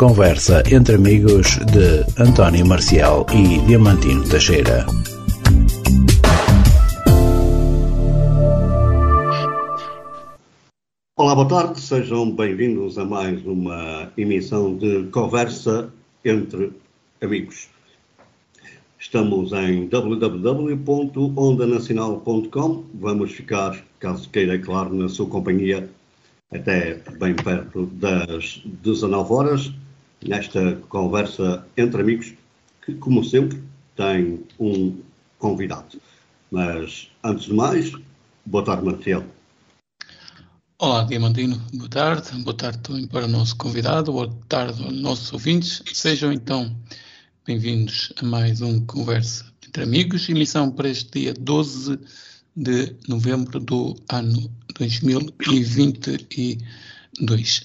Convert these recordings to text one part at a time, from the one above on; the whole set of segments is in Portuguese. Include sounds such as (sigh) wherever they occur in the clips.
conversa entre amigos de António Marcial e Diamantino Teixeira. Olá, boa tarde, sejam bem-vindos a mais uma emissão de Conversa entre Amigos. Estamos em www.ondanacional.com. Vamos ficar, caso queira, claro, na sua companhia até bem perto das 19 horas, nesta conversa entre amigos, que, como sempre, tem um convidado. Mas, antes de mais, boa tarde, Marcelo. Olá, Diamantino, boa tarde. Boa tarde também para o nosso convidado, boa tarde aos nossos ouvintes. Sejam então bem-vindos a mais um Conversa entre Amigos, emissão para este dia 12 de novembro do ano 2022.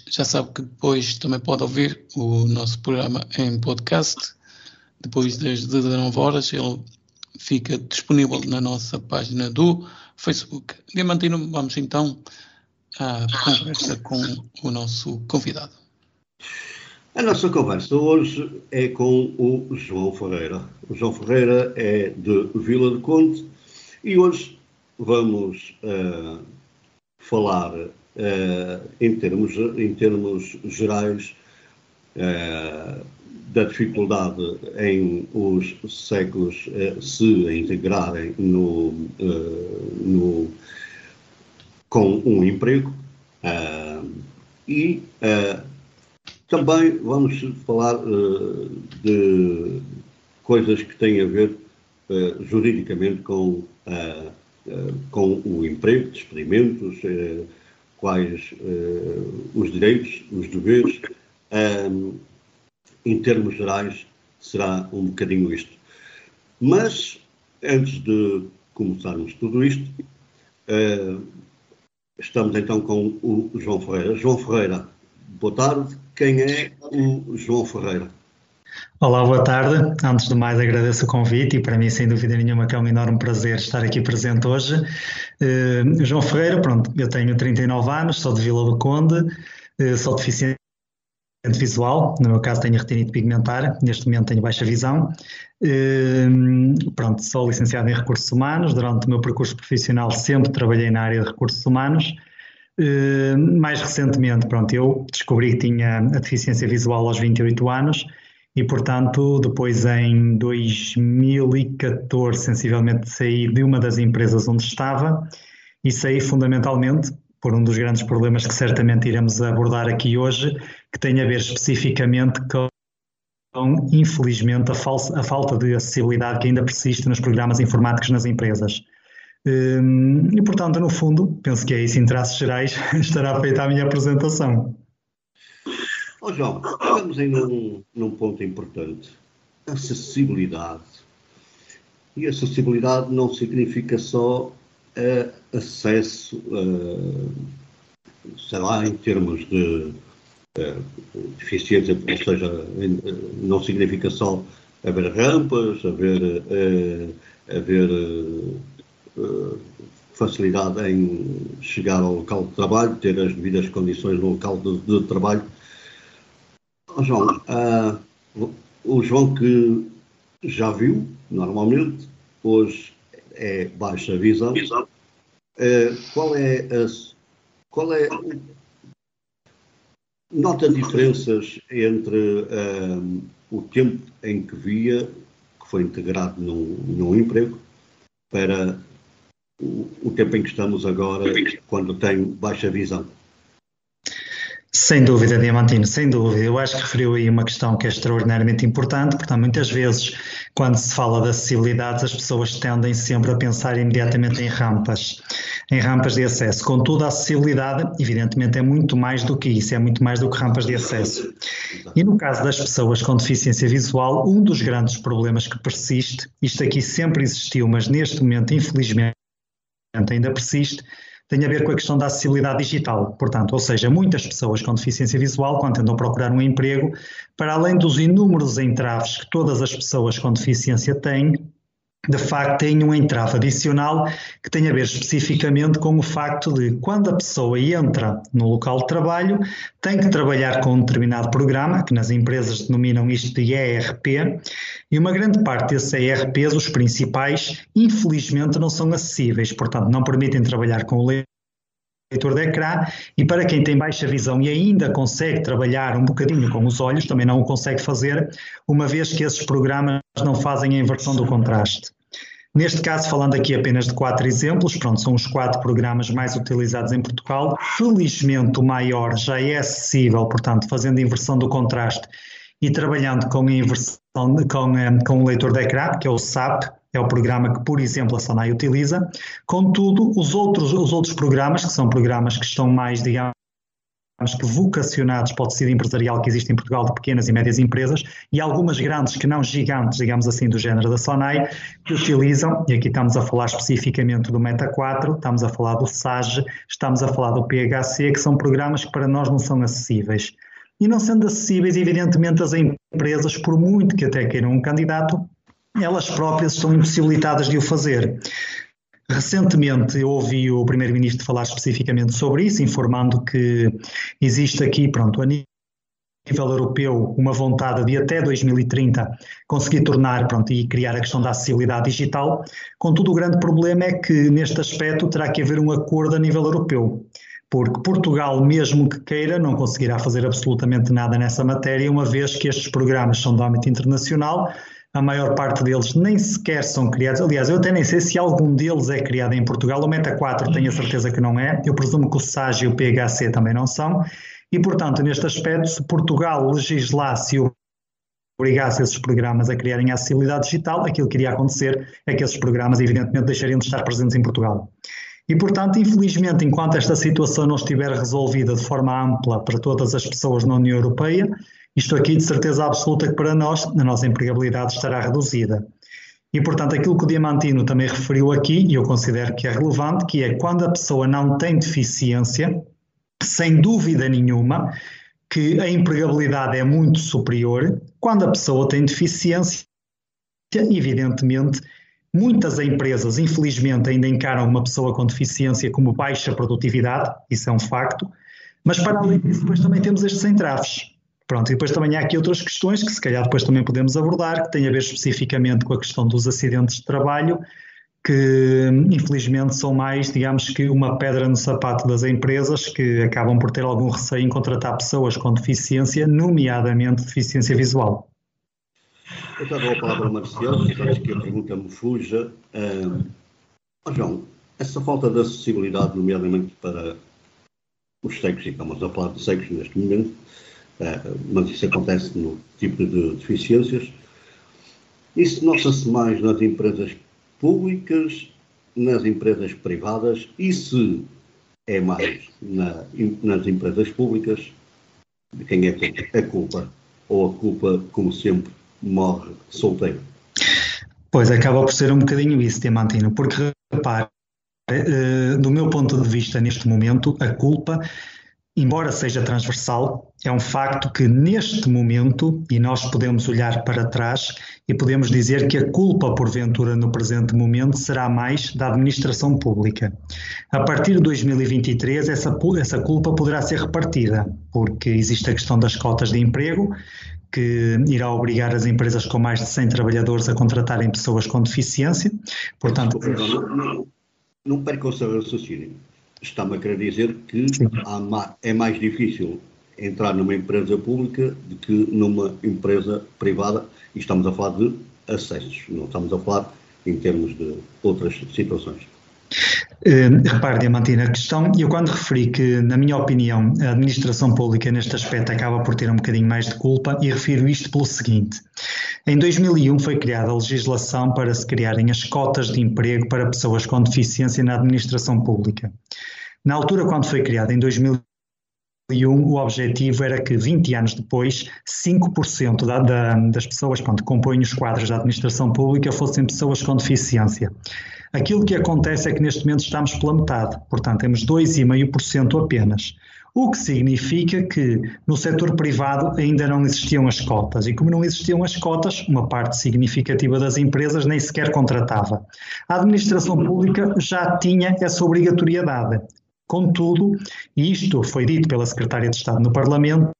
Já sabe que depois também pode ouvir o nosso programa em podcast. Depois das 19 horas, ele fica disponível na nossa página do Facebook. Diamantino, vamos então à conversa com o nosso convidado. A nossa conversa hoje é com o João Ferreira. O João Ferreira é de Vila do Conde e hoje vamos uh, falar em, termos, em termos gerais uh, da dificuldade em os séculos se integrarem no, no, com um emprego. E também vamos falar de coisas que têm a ver juridicamente com eh, com o emprego, despedimentos, eh, quais eh, os direitos, os deveres. em termos gerais, será um bocadinho isto. Mas, antes de começarmos tudo isto, estamos então com o João Ferreira. João Ferreira, boa tarde. Quem é o João Ferreira? Olá, boa tarde. Antes de mais, agradeço o convite e para mim, sem dúvida nenhuma, que é um enorme prazer estar aqui presente hoje. Uh, João Ferreira, pronto, eu tenho 39 anos, sou de Vila do Conde, uh, sou deficiente visual, no meu caso tenho retinite pigmentar, neste momento tenho baixa visão. Uh, pronto, sou licenciado em Recursos Humanos, durante o meu percurso profissional sempre trabalhei na área de Recursos Humanos. mais recentemente, pronto, eu descobri que tinha a deficiência visual aos 28 anos e, portanto, depois em 2014, sensivelmente, saí de uma das empresas onde estava e saí fundamentalmente por um dos grandes problemas que certamente iremos abordar aqui hoje, que tem a ver especificamente com, infelizmente, a, falsa, a falta de acessibilidade que ainda persiste nos programas informáticos nas empresas. Hum, e, portanto, no fundo, penso que é isso, em traços gerais, (laughs) estará feita a minha apresentação. Oh, João, estamos em um, num ponto importante. Acessibilidade. E acessibilidade não significa só uh, acesso, uh, sei lá, em termos de uh, deficiência, ou seja, não significa só haver rampas, haver, haver facilidade em chegar ao local de trabalho, ter as devidas condições no local de, de trabalho, Oh, João, uh, o João que já viu, normalmente, hoje é baixa visão. Uh, qual é a. Qual é. Nota diferenças entre uh, o tempo em que via, que foi integrado num, num emprego, para o, o tempo em que estamos agora, quando tem baixa visão. Sem dúvida, Diamantino, sem dúvida. Eu acho que referiu aí uma questão que é extraordinariamente importante, portanto, muitas vezes, quando se fala de acessibilidades, as pessoas tendem sempre a pensar imediatamente em rampas, em rampas de acesso. Contudo, a acessibilidade, evidentemente, é muito mais do que isso, é muito mais do que rampas de acesso. E no caso das pessoas com deficiência visual, um dos grandes problemas que persiste, isto aqui sempre existiu, mas neste momento, infelizmente, ainda persiste, tem a ver com a questão da acessibilidade digital. Portanto, ou seja, muitas pessoas com deficiência visual, quando tentam procurar um emprego, para além dos inúmeros entraves que todas as pessoas com deficiência têm, de facto tem um entrave adicional que tem a ver especificamente com o facto de quando a pessoa entra no local de trabalho tem que trabalhar com um determinado programa, que nas empresas denominam isto de ERP, e uma grande parte desses ERPs, os principais, infelizmente não são acessíveis, portanto não permitem trabalhar com o leitor de ecrã e para quem tem baixa visão e ainda consegue trabalhar um bocadinho com os olhos, também não o consegue fazer, uma vez que esses programas não fazem a inversão do contraste. Neste caso, falando aqui apenas de quatro exemplos, pronto, são os quatro programas mais utilizados em Portugal. Felizmente, o maior já é acessível, portanto, fazendo inversão do contraste e trabalhando com a inversão com, eh, com o leitor de ecrã, que é o SAP, é o programa que, por exemplo, a Sonai utiliza. Contudo, os outros, os outros programas, que são programas que estão mais, digamos, que vocacionados para o tecido empresarial que existe em Portugal de pequenas e médias empresas e algumas grandes que não gigantes, digamos assim, do género da Sonai, que utilizam, e aqui estamos a falar especificamente do Meta 4, estamos a falar do SAGE, estamos a falar do PHC, que são programas que para nós não são acessíveis. E não sendo acessíveis, evidentemente, as empresas, por muito que até queiram um candidato, elas próprias estão impossibilitadas de o fazer. Recentemente eu ouvi o Primeiro-Ministro falar especificamente sobre isso, informando que existe aqui, pronto, a nível europeu, uma vontade de até 2030 conseguir tornar, pronto, e criar a questão da acessibilidade digital. Contudo, o grande problema é que neste aspecto terá que haver um acordo a nível europeu porque Portugal, mesmo que queira, não conseguirá fazer absolutamente nada nessa matéria, uma vez que estes programas são de âmbito internacional a maior parte deles nem sequer são criados. Aliás, eu até nem sei se algum deles é criado em Portugal. O Meta 4 tenho a certeza que não é. Eu presumo que o SAG e o PHC também não são. E, portanto, neste aspecto, se Portugal legislasse e obrigasse esses programas a criarem acessibilidade digital, aquilo que iria acontecer é que esses programas, evidentemente, deixariam de estar presentes em Portugal. E, portanto, infelizmente, enquanto esta situação não estiver resolvida de forma ampla para todas as pessoas na União Europeia, isto aqui, de certeza absoluta, que para nós, a nossa empregabilidade estará reduzida. E, portanto, aquilo que o Diamantino também referiu aqui, e eu considero que é relevante, que é quando a pessoa não tem deficiência, sem dúvida nenhuma, que a empregabilidade é muito superior. Quando a pessoa tem deficiência, evidentemente, muitas empresas, infelizmente, ainda encaram uma pessoa com deficiência como baixa produtividade, isso é um facto, mas para além disso, depois também temos estes entraves. Pronto, e depois também há aqui outras questões que se calhar depois também podemos abordar, que têm a ver especificamente com a questão dos acidentes de trabalho, que infelizmente são mais, digamos que, uma pedra no sapato das empresas que acabam por ter algum receio em contratar pessoas com deficiência, nomeadamente deficiência visual. Eu estava a palavra Marcial, antes que a pergunta me fuja. Oh João, essa falta de acessibilidade, nomeadamente para os cegos, e estamos a falar de cegos neste momento, mas isso acontece no tipo de deficiências. Isso nota-se mais nas empresas públicas, nas empresas privadas e se é mais na, nas empresas públicas, de quem é a culpa? Ou a culpa, como sempre, morre solteiro? Pois, acaba por ser um bocadinho isso, Diamantino, porque repare, eh, do meu ponto de vista, neste momento, a culpa embora seja transversal, é um facto que neste momento, e nós podemos olhar para trás e podemos dizer que a culpa, porventura, no presente momento, será mais da administração pública. A partir de 2023, essa, essa culpa poderá ser repartida, porque existe a questão das cotas de emprego, que irá obrigar as empresas com mais de 100 trabalhadores a contratarem pessoas com deficiência. Portanto, não, não, não perca o seu raciocínio está-me a querer dizer que é mais difícil entrar numa empresa pública do que numa empresa privada, e estamos a falar de acessos, não estamos a falar em termos de outras situações. Uh, repare, Diamantina, a questão, eu quando referi que, na minha opinião, a administração pública neste aspecto acaba por ter um bocadinho mais de culpa, e refiro isto pelo seguinte. Em 2001 foi criada a legislação para se criarem as cotas de emprego para pessoas com deficiência na administração pública. Na altura, quando foi criada, em 2001, o objetivo era que 20 anos depois, 5% da, da, das pessoas que compõem os quadros da administração pública fossem pessoas com deficiência. Aquilo que acontece é que neste momento estamos pela metade, portanto temos 2,5% apenas. o que significa que no setor privado ainda não existiam as cotas, e como não existiam as cotas, uma parte significativa das empresas nem sequer contratava. A administração pública já tinha essa obrigatoriedade. Contudo, e isto foi dito pela Secretária de Estado no Parlamento,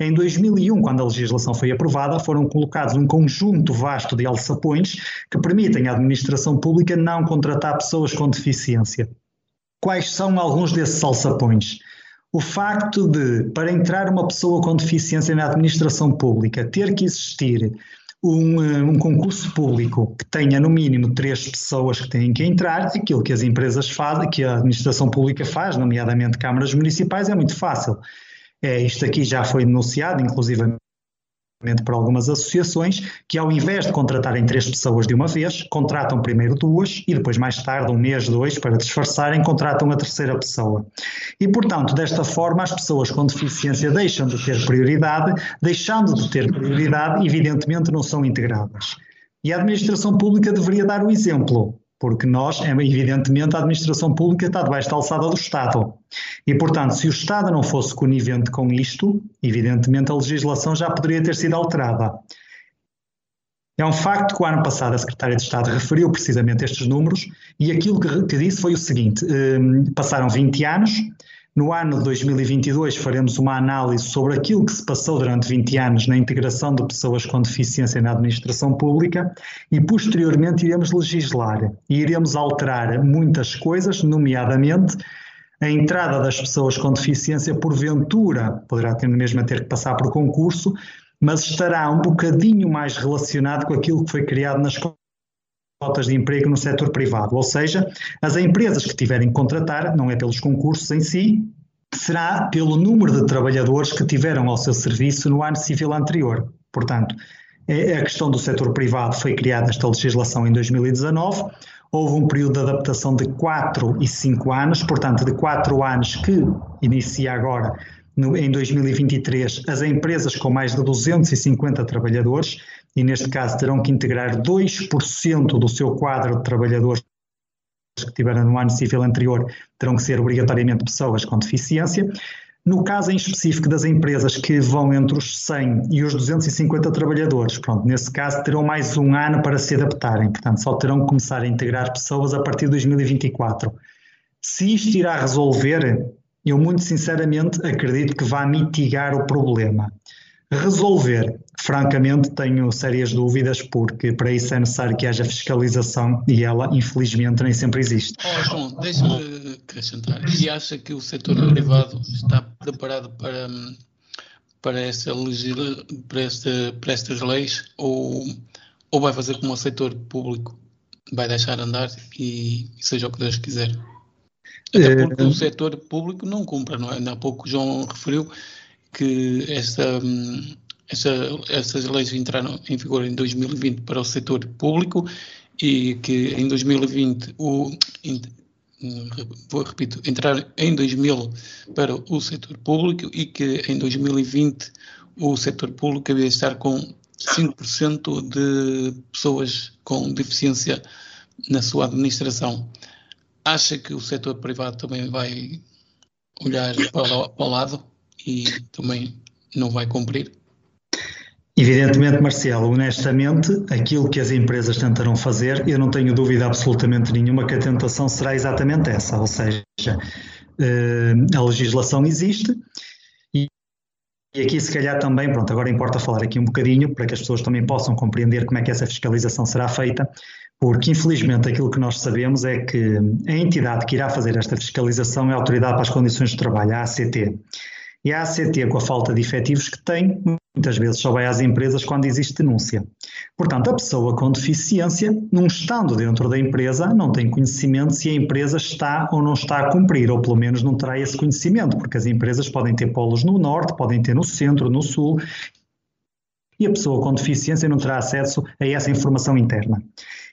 em 2001, quando a legislação foi aprovada, foram colocados um conjunto vasto de alçapões que permitem à administração pública não contratar pessoas com deficiência. Quais são alguns desses alçapões? O facto de, para entrar uma pessoa com deficiência na administração pública, ter que existir um, eh, um, concurso público que tenha no mínimo três pessoas que têm que entrar, aquilo que as empresas fazem, que a administração pública faz, nomeadamente câmaras municipais, é muito fácil. É, isto aqui já foi denunciado, inclusive por algumas associações, que ao invés de contratarem três pessoas de uma vez, contratam primeiro duas e depois mais tarde, um mês, dois, para disfarçarem, contratam a terceira pessoa. E, portanto, desta forma, as pessoas com deficiência deixam de ter prioridade, deixando de ter prioridade, evidentemente não são integradas. E a administração pública deveria dar o exemplo porque nós, é, evidentemente, a administração pública está debaixo da alçada do Estado. E, portanto, se o Estado não fosse conivente com isto, evidentemente a legislação já poderia ter sido alterada. É um facto que o ano passado a Secretária de Estado referiu precisamente estes números e aquilo que, que disse foi o seguinte: eh, passaram 20 anos, no ano de 2022 faremos uma análise sobre aquilo que se passou durante 20 anos na integração de pessoas com deficiência na administração pública e posteriormente iremos legislar e iremos alterar muitas coisas, nomeadamente a entrada das pessoas com deficiência porventura poderá ter mesmo a ter que passar por concurso, mas estará um bocadinho mais relacionado com aquilo que foi criado nas cotas de emprego no setor privado, ou seja, as empresas que tiverem que contratar, não é pelos concursos em si, será pelo número de trabalhadores que tiveram ao seu serviço no ano civil anterior. Portanto, é, a questão do setor privado foi criada esta legislação em 2019, houve um período de adaptação de 4 e 5 anos, portanto, de 4 anos que inicia agora no, em 2023 as empresas com mais de 250 trabalhadores e, neste caso, terão que integrar 2% do seu quadro de trabalhadores que tiveram no ano civil anterior, terão que ser obrigatoriamente pessoas com deficiência. No caso em específico das empresas que vão entre os 100 e os 250 trabalhadores, pronto, nesse caso terão mais um ano para se adaptarem, portanto só terão que começar a integrar pessoas a partir de 2024. Se isto irá resolver, eu muito sinceramente acredito que vai mitigar o problema. Resolver, francamente, tenho sérias dúvidas, porque para isso é necessário que haja fiscalização e ela, infelizmente, nem sempre existe. Oh, João, deixa-me acrescentar. E acha que o setor privado está preparado para, para, essa para, esta, para estas leis ou, ou vai fazer como o setor público? Vai deixar andar e, seja o que Deus quiser? Até eh, porque o setor público não cumpre, não é? Há pouco o João referiu que esta, esta, estas leis entraram em vigor em 2020 para o setor público e que em 2020 o vou repito, entrar em 2000 para o setor público e que em 2020 o setor público havia estar com 5% de pessoas com deficiência na sua administração. Acha que o setor privado também vai olhar para o lado? e também não vai cumprir? Evidentemente, Marcelo, honestamente, aquilo que as empresas tentarão fazer, eu não tenho dúvida absolutamente nenhuma que a tentação será exatamente essa, ou seja, eh, a legislação existe e aqui se calhar também, pronto, agora importa falar aqui um bocadinho para que as pessoas também possam compreender como é que essa fiscalização será feita, porque infelizmente aquilo que nós sabemos é que a entidade que irá fazer esta fiscalização é a Autoridade para as Condições de Trabalho, a ACT. E a ACT, com a falta de efetivos que tem, muitas vezes só vai às empresas quando existe denúncia. Portanto, a pessoa com deficiência, num estando dentro da empresa, não tem conhecimento se a empresa está ou não está a cumprir, ou pelo menos não terá esse conhecimento, porque as empresas podem ter polos no norte, podem ter no centro, no sul, e a pessoa com deficiência não terá acesso a essa informação interna.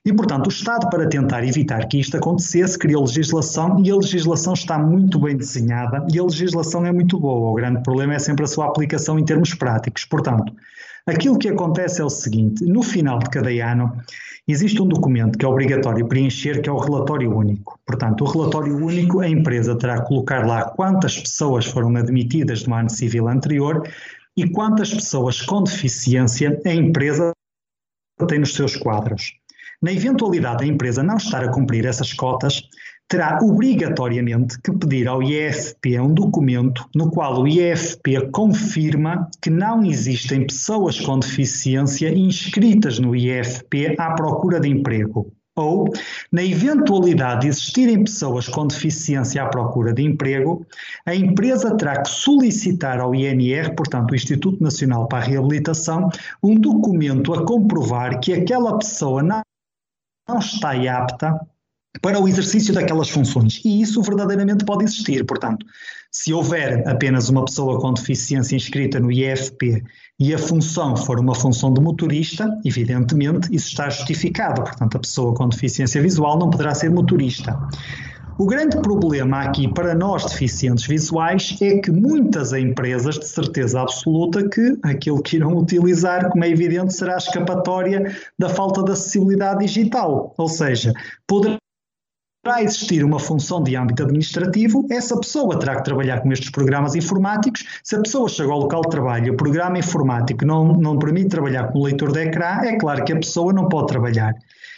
E, portanto, o Estado, para tentar evitar que isto acontecesse, criou legislação e a legislação está muito bem desenhada e a legislação é muito boa. O grande problema é sempre a sua aplicação em termos práticos. Portanto, aquilo que acontece é o seguinte: no final de cada ano, existe um documento que é obrigatório preencher, que é o relatório único. Portanto, o relatório único, a empresa terá que colocar lá quantas pessoas foram admitidas no ano civil anterior e quantas pessoas com deficiência a empresa tem nos seus quadros. Na eventualidade da empresa não estar a cumprir essas cotas, terá obrigatoriamente que pedir ao IFP um documento no qual o IFP confirma que não existem pessoas com deficiência inscritas no IFP à procura de emprego. Ou, na eventualidade de existirem pessoas com deficiência à procura de emprego, a empresa terá que solicitar ao INR, portanto, o Instituto Nacional para a Reabilitação, um documento a comprovar que aquela pessoa não, não está apta para o exercício daquelas funções. E isso verdadeiramente pode existir. Portanto, se houver apenas uma pessoa com deficiência inscrita no IFP e a função for uma função de motorista, evidentemente isso está justificado. Portanto, a pessoa com deficiência visual não poderá ser motorista. O grande problema aqui para nós deficientes visuais é que muitas empresas, de certeza absoluta, que aquilo que irão utilizar, como é evidente, será a escapatória da falta de acessibilidade digital. Ou seja, poderá existir uma função de âmbito administrativo, essa pessoa terá que trabalhar com estes programas informáticos. Se a pessoa chega ao local de trabalho e o programa informático não, não permite trabalhar com o leitor de ecrã, é claro que a pessoa não pode trabalhar.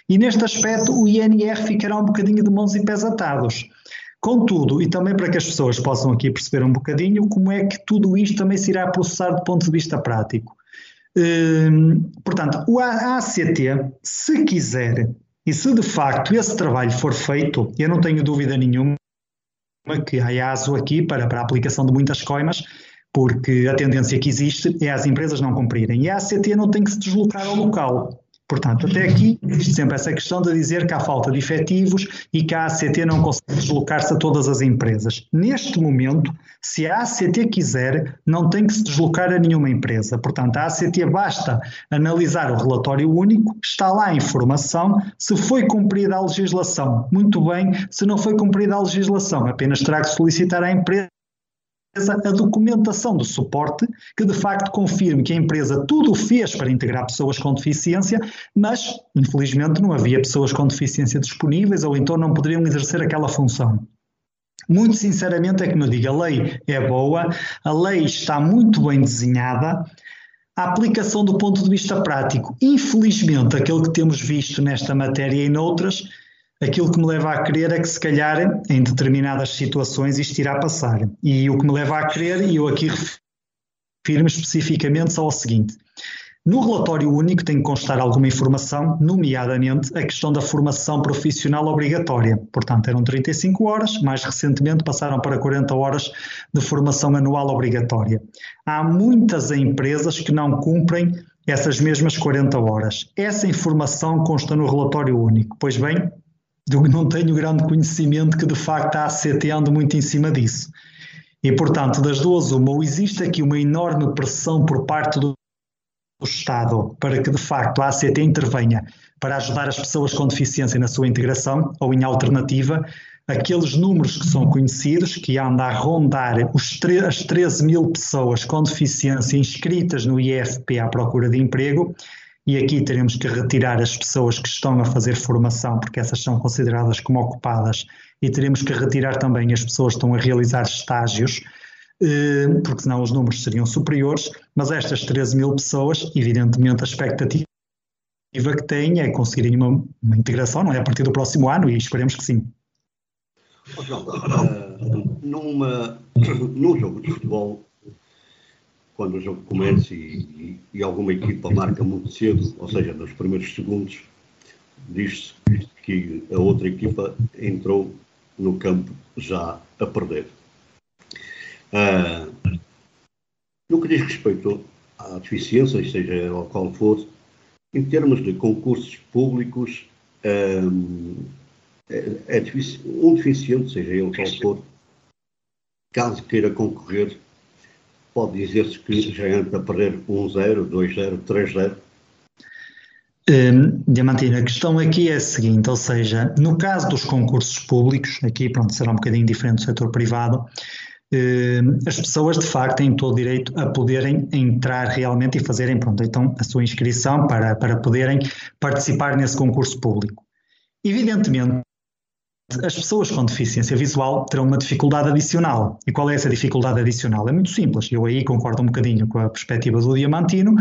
E neste aspecto, o INR ficará um bocadinho de mãos e pés atados. Contudo, e também para que as pessoas possam aqui perceber um bocadinho como é que tudo isto também se irá processar do ponto de vista prático. Hum, portanto, o ACT, se quiser e se de facto esse trabalho for feito, eu não tenho dúvida nenhuma que a IASO aqui, para, para a aplicação de muitas coimas, porque a tendência que existe é as empresas não cumprirem. E a ACT não tem que se deslocar ao local. Portanto, até aqui existe sempre essa questão de dizer que há falta de efetivos e que a ACT não consegue deslocar-se a todas as empresas. Neste momento, se a ACT quiser, não tem que se deslocar a nenhuma empresa. Portanto, a ACT basta analisar o relatório único, está lá a informação, se foi cumprida a legislação, muito bem, se não foi cumprida a legislação, apenas terá que solicitar à empresa a documentação do suporte que de facto confirme que a empresa tudo fez para integrar pessoas com deficiência, mas infelizmente não havia pessoas com deficiência disponíveis ou então não poderiam exercer aquela função. Muito sinceramente é que me diga, a lei é boa, a lei está muito bem desenhada, a aplicação do ponto de vista prático, infelizmente aquilo que temos visto nesta matéria e noutras, aquilo que me leva a crer é que se calhar em determinadas situações isto irá passar. E o que me leva a crer, e eu aqui refiro-me especificamente só ao seguinte, no relatório único tem que constar alguma informação, nomeadamente a questão da formação profissional obrigatória. Portanto, eram 35 horas, mais recentemente passaram para 40 horas de formação anual obrigatória. Há muitas empresas que não cumprem essas mesmas 40 horas. Essa informação consta no relatório único. Pois bem, não tenho grande conhecimento que de facto a ACT ande muito em cima disso. E portanto, das duas, uma, ou existe aqui uma enorme pressão por parte do Estado para que de facto a ACT intervenha para ajudar as pessoas com deficiência na sua integração, ou em alternativa, aqueles números que são conhecidos, que andam a rondar os as 13 mil pessoas com deficiência inscritas no IFP à procura de emprego, e aqui teremos que retirar as pessoas que estão a fazer formação, porque essas são consideradas como ocupadas, e teremos que retirar também as pessoas que estão a realizar estágios, eh, porque senão os números seriam superiores, mas estas 13 mil pessoas, evidentemente a expectativa que têm é conseguirem uma, uma integração, não é? A partir do próximo ano, e esperemos que sim. Oh, João, uh, numa, num jogo de futebol, quando o jogo começa e, e, e, alguma equipa marca muito cedo, ou seja, nos primeiros segundos, diz-se que a outra equipa entrou no campo já a perder. Uh, no que diz respeito à deficiência, seja ao qual for, em termos de concursos públicos, um, é, é um deficiente, seja ele qual for, caso queira concorrer pode dizer-se que já entra a perder 1-0, 2-0, 3-0? Um, Diamantino, a questão aqui é a seguinte, ou seja, no caso dos concursos públicos, aqui pronto, será um bocadinho diferente do setor privado, eh, as pessoas de facto têm todo o direito a poderem entrar realmente e fazerem pronto, então a sua inscrição para, para poderem participar nesse concurso público. Evidentemente, as pessoas com deficiência visual terão uma dificuldade adicional. E qual é essa dificuldade adicional? É muito simples. Eu aí concordo um bocadinho com a perspectiva do Diamantino,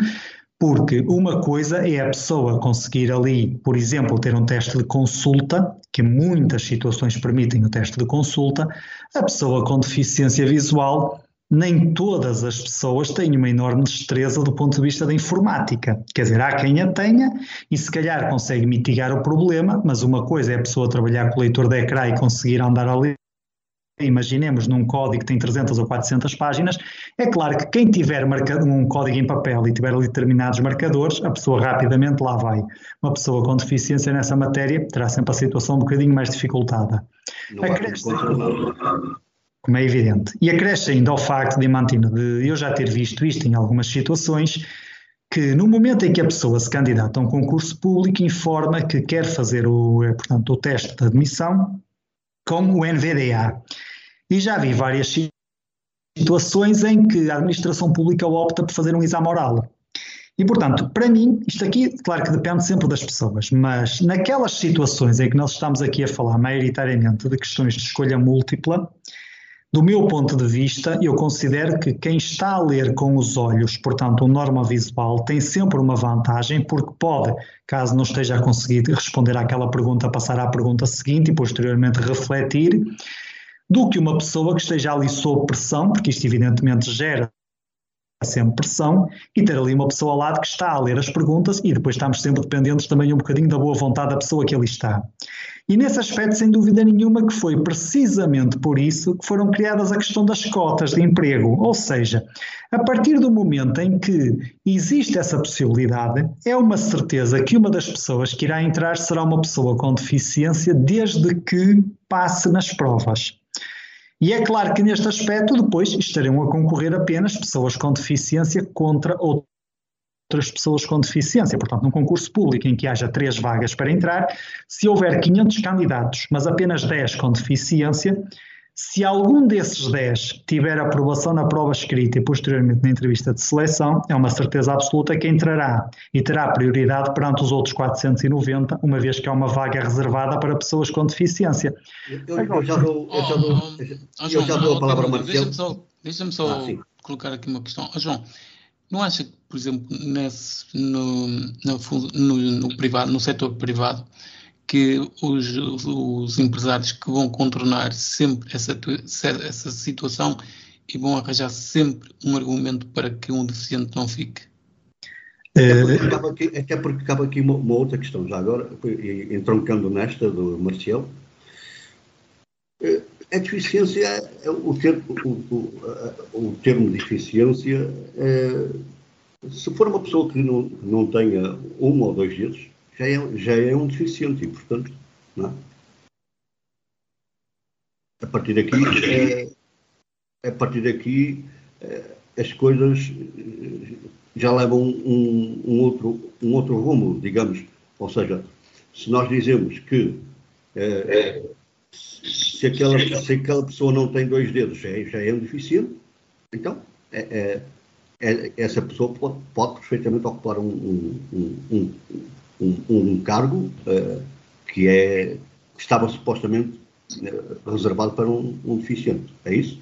porque uma coisa é a pessoa conseguir ali, por exemplo, ter um teste de consulta, que muitas situações permitem o teste de consulta, a pessoa com deficiência visual nem todas as pessoas têm uma enorme destreza do ponto de vista da informática. Quer dizer, há quem a tenha e se calhar consegue mitigar o problema, mas uma coisa é a pessoa trabalhar com o leitor de ecrã e conseguir andar ali imaginemos num código que tem 300 ou 400 páginas, é claro que quem tiver um código em papel e tiver ali determinados marcadores, a pessoa rapidamente lá vai. Uma pessoa com deficiência nessa matéria terá sempre a situação um bocadinho mais dificultada. Como é evidente. E acresce ainda ao facto, Dimantino, de eu já ter visto isto em algumas situações, que no momento em que a pessoa se candidata a um concurso público, informa que quer fazer o, portanto, o teste de admissão com o NVDA. E já vi várias situações em que a administração pública opta por fazer um exame oral. E, portanto, para mim, isto aqui, claro que depende sempre das pessoas, mas naquelas situações em que nós estamos aqui a falar maioritariamente de questões de escolha múltipla, do meu ponto de vista, eu considero que quem está a ler com os olhos, portanto, o norma visual, tem sempre uma vantagem, porque pode, caso não esteja a conseguir responder àquela pergunta, passar à pergunta seguinte e posteriormente refletir, do que uma pessoa que esteja ali sob pressão, porque isto evidentemente gera sempre pressão e ter ali uma pessoa ao lado que está a ler as perguntas e depois estamos sempre dependentes também um bocadinho da boa vontade da pessoa que ali está. E nesse aspecto, sem dúvida nenhuma, que foi precisamente por isso que foram criadas a questão das cotas de emprego. Ou seja, a partir do momento em que existe essa possibilidade, é uma certeza que uma das pessoas que irá entrar será uma pessoa com deficiência desde que passe nas provas. E é claro que neste aspecto depois estarão a concorrer apenas pessoas com deficiência contra outras pessoas com deficiência. Portanto, num concurso público em que haja três vagas para entrar, se houver 500 candidatos, mas apenas 10 com deficiência, se algum desses 10 tiver aprovação na prova escrita e posteriormente na entrevista de seleção, é uma certeza absoluta que entrará e terá prioridade perante os outros 490, uma vez que é uma vaga reservada para pessoas com deficiência. Eu, eu já dou, eu já dou, eu já dou a palavra a Marcelo. Deixa-me só, deixa só ah, colocar aqui uma questão. Oh, João, não acha que, por exemplo, nesse, no, no, no, no privado, no setor privado, que os, os, empresários que vão contornar sempre essa, essa situação e vão arranjar sempre um argumento para que um deficiente não fique? Até porque acaba aqui, até porque acaba aqui uma, uma, outra questão, já agora, entroncando nesta do Marcial. Eh, a deficiência, o termo, o, o, termo deficiência, é, se for uma pessoa que não, não tenha um ou dois dedos, já é, já é um deficiente e, portanto, não é? a partir daqui, é, a partir daqui é, as coisas já levam um, um, outro, um outro rumo, digamos. Ou seja, se nós dizemos que é, se, aquela, se aquela pessoa não tem dois dedos, já é, já é um deficiente, então é, é, essa pessoa pode, pode perfeitamente ocupar um, um, um, um cargo uh, que é, estava supostamente uh, reservado para um, deficiente. É isso?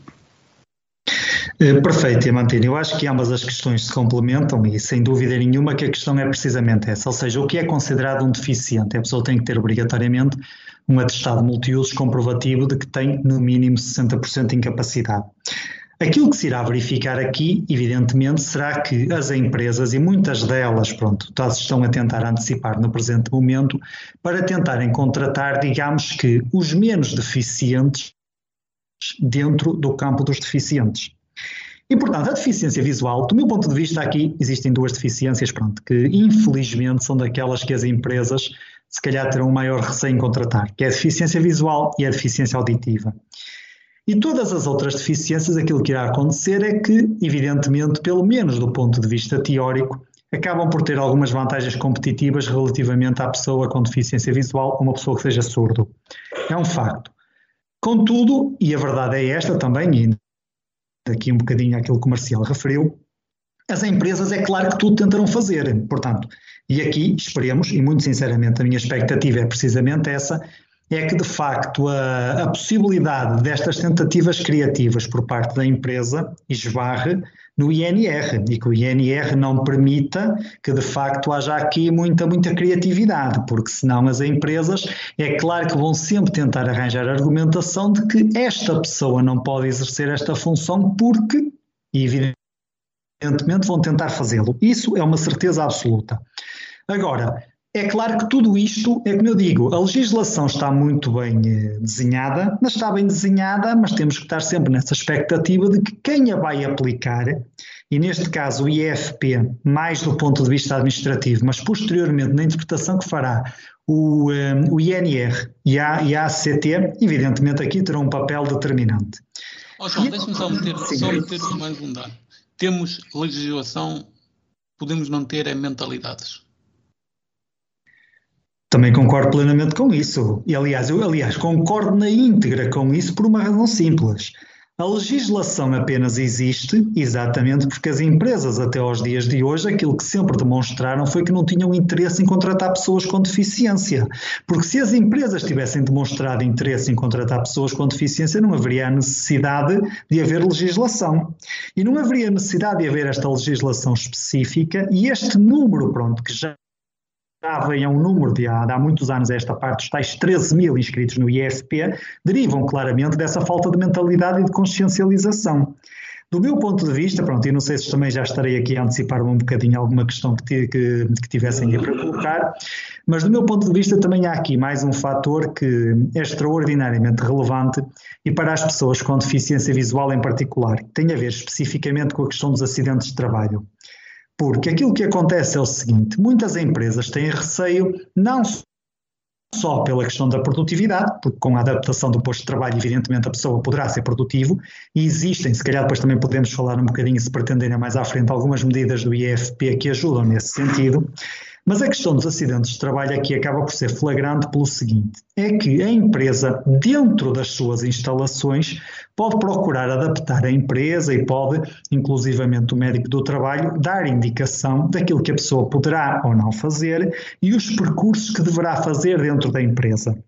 Eh, perfeito, Diamantino. Eu acho que ambas as questões se complementam e, sem dúvida nenhuma, que a questão é precisamente essa. Ou seja, o que é considerado um deficiente? A pessoa tem que ter obrigatoriamente um atestado multiusos comprovativo de que tem, no mínimo, 60% de incapacidade. Aquilo que se irá verificar aqui, evidentemente, será que as empresas, e muitas delas, pronto, estão a tentar antecipar no presente momento, para tentarem contratar, digamos que, os menos deficientes dentro do campo dos deficientes. E, portanto, a deficiência visual, do meu ponto de vista, aqui existem duas deficiências, pronto, que infelizmente são daquelas que as empresas se calhar terão maior receio em contratar, que é a deficiência visual e a deficiência auditiva. E todas as outras deficiências, aquilo que irá acontecer é que, evidentemente, pelo menos do ponto de vista teórico, acabam por ter algumas vantagens competitivas relativamente à pessoa com deficiência visual ou uma pessoa que seja surdo. É um facto. Contudo, e a verdade é esta também, aqui um bocadinho àquilo que o Marcial referiu, as empresas é claro que tudo tentarão fazer. Portanto, e aqui esperemos, e muito sinceramente a minha expectativa é precisamente essa, é que de facto a, a possibilidade destas tentativas criativas por parte da empresa esbarre no INR e que o INR não permita que de facto haja aqui muita, muita criatividade, porque senão as empresas é claro que vão sempre tentar arranjar argumentação de que esta pessoa não pode exercer esta função porque, evidentemente, vão tentar fazê-lo. Isso é uma certeza absoluta. Agora, é claro que tudo isto, é como eu digo, a legislação está muito bem eh, desenhada, mas está bem desenhada, mas temos que estar sempre nessa expectativa de que quem a vai aplicar, e neste caso o IFP, mais do ponto de vista administrativo, mas posteriormente na interpretação que fará o, eh, o INR e a, e a ACT, evidentemente aqui terão um papel determinante. Oh, João, deixa-me só meter, só meter mais um dado. Temos legislação, podemos não ter é mentalidades. Também concordo plenamente com isso. E, aliás, eu aliás, concordo na íntegra com isso por uma razão simples. A legislação apenas existe exatamente porque as empresas, até aos dias de hoje, aquilo que sempre demonstraram foi que não tinham interesse em contratar pessoas com deficiência. Porque se as empresas tivessem demonstrado interesse em contratar pessoas com deficiência, não haveria a necessidade de haver legislação. E não haveria necessidade de haver esta legislação específica e este número, pronto, que já a um número de há, de há muitos anos esta parte, os tais 13 mil inscritos no IFP, derivam claramente dessa falta de mentalidade e de consciencialização. Do meu ponto de vista, pronto, e não sei se também já estarei aqui a antecipar um bocadinho alguma questão que, que, que tivessem para colocar, mas do meu ponto de vista também há aqui mais um fator que é extraordinariamente relevante e para as pessoas com deficiência visual em particular, que tem a ver especificamente com a questão dos acidentes de trabalho. Porque aquilo que acontece é o seguinte: muitas empresas têm receio não só pela questão da produtividade, porque com a adaptação do posto de trabalho, evidentemente a pessoa poderá ser produtivo, e existem, se calhar depois também podemos falar um bocadinho, se pretenderem mais à frente, algumas medidas do IFP que ajudam nesse sentido, mas a questão dos acidentes de trabalho aqui acaba por ser flagrante pelo seguinte: é que a empresa, dentro das suas instalações, pode procurar adaptar a empresa e pode, inclusivamente o médico do trabalho, dar indicação daquilo que a pessoa poderá ou não fazer e os percursos que deverá fazer dentro da empresa.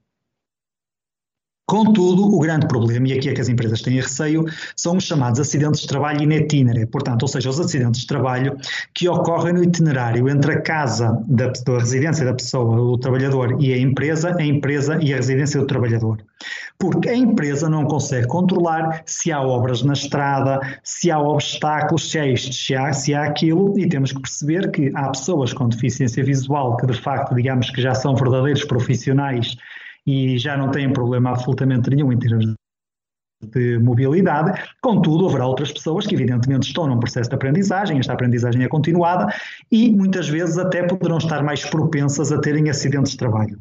Contudo, o grande problema, e aqui é que as empresas têm receio, são os chamados acidentes de trabalho in itinere, portanto, ou seja, os acidentes de trabalho que ocorrem no itinerário entre a casa da, da residência da pessoa, do trabalhador, e a empresa, a empresa e a residência do trabalhador. Porque a empresa não consegue controlar se há obras na estrada, se há obstáculos, se há isto, se há, se há aquilo, e temos que perceber que há pessoas com deficiência visual que, de facto, digamos que já são verdadeiros profissionais e já não têm problema absolutamente nenhum em termos de mobilidade, contudo, haverá outras pessoas que, evidentemente, estão num processo de aprendizagem, esta aprendizagem é continuada e muitas vezes até poderão estar mais propensas a terem acidentes de trabalho.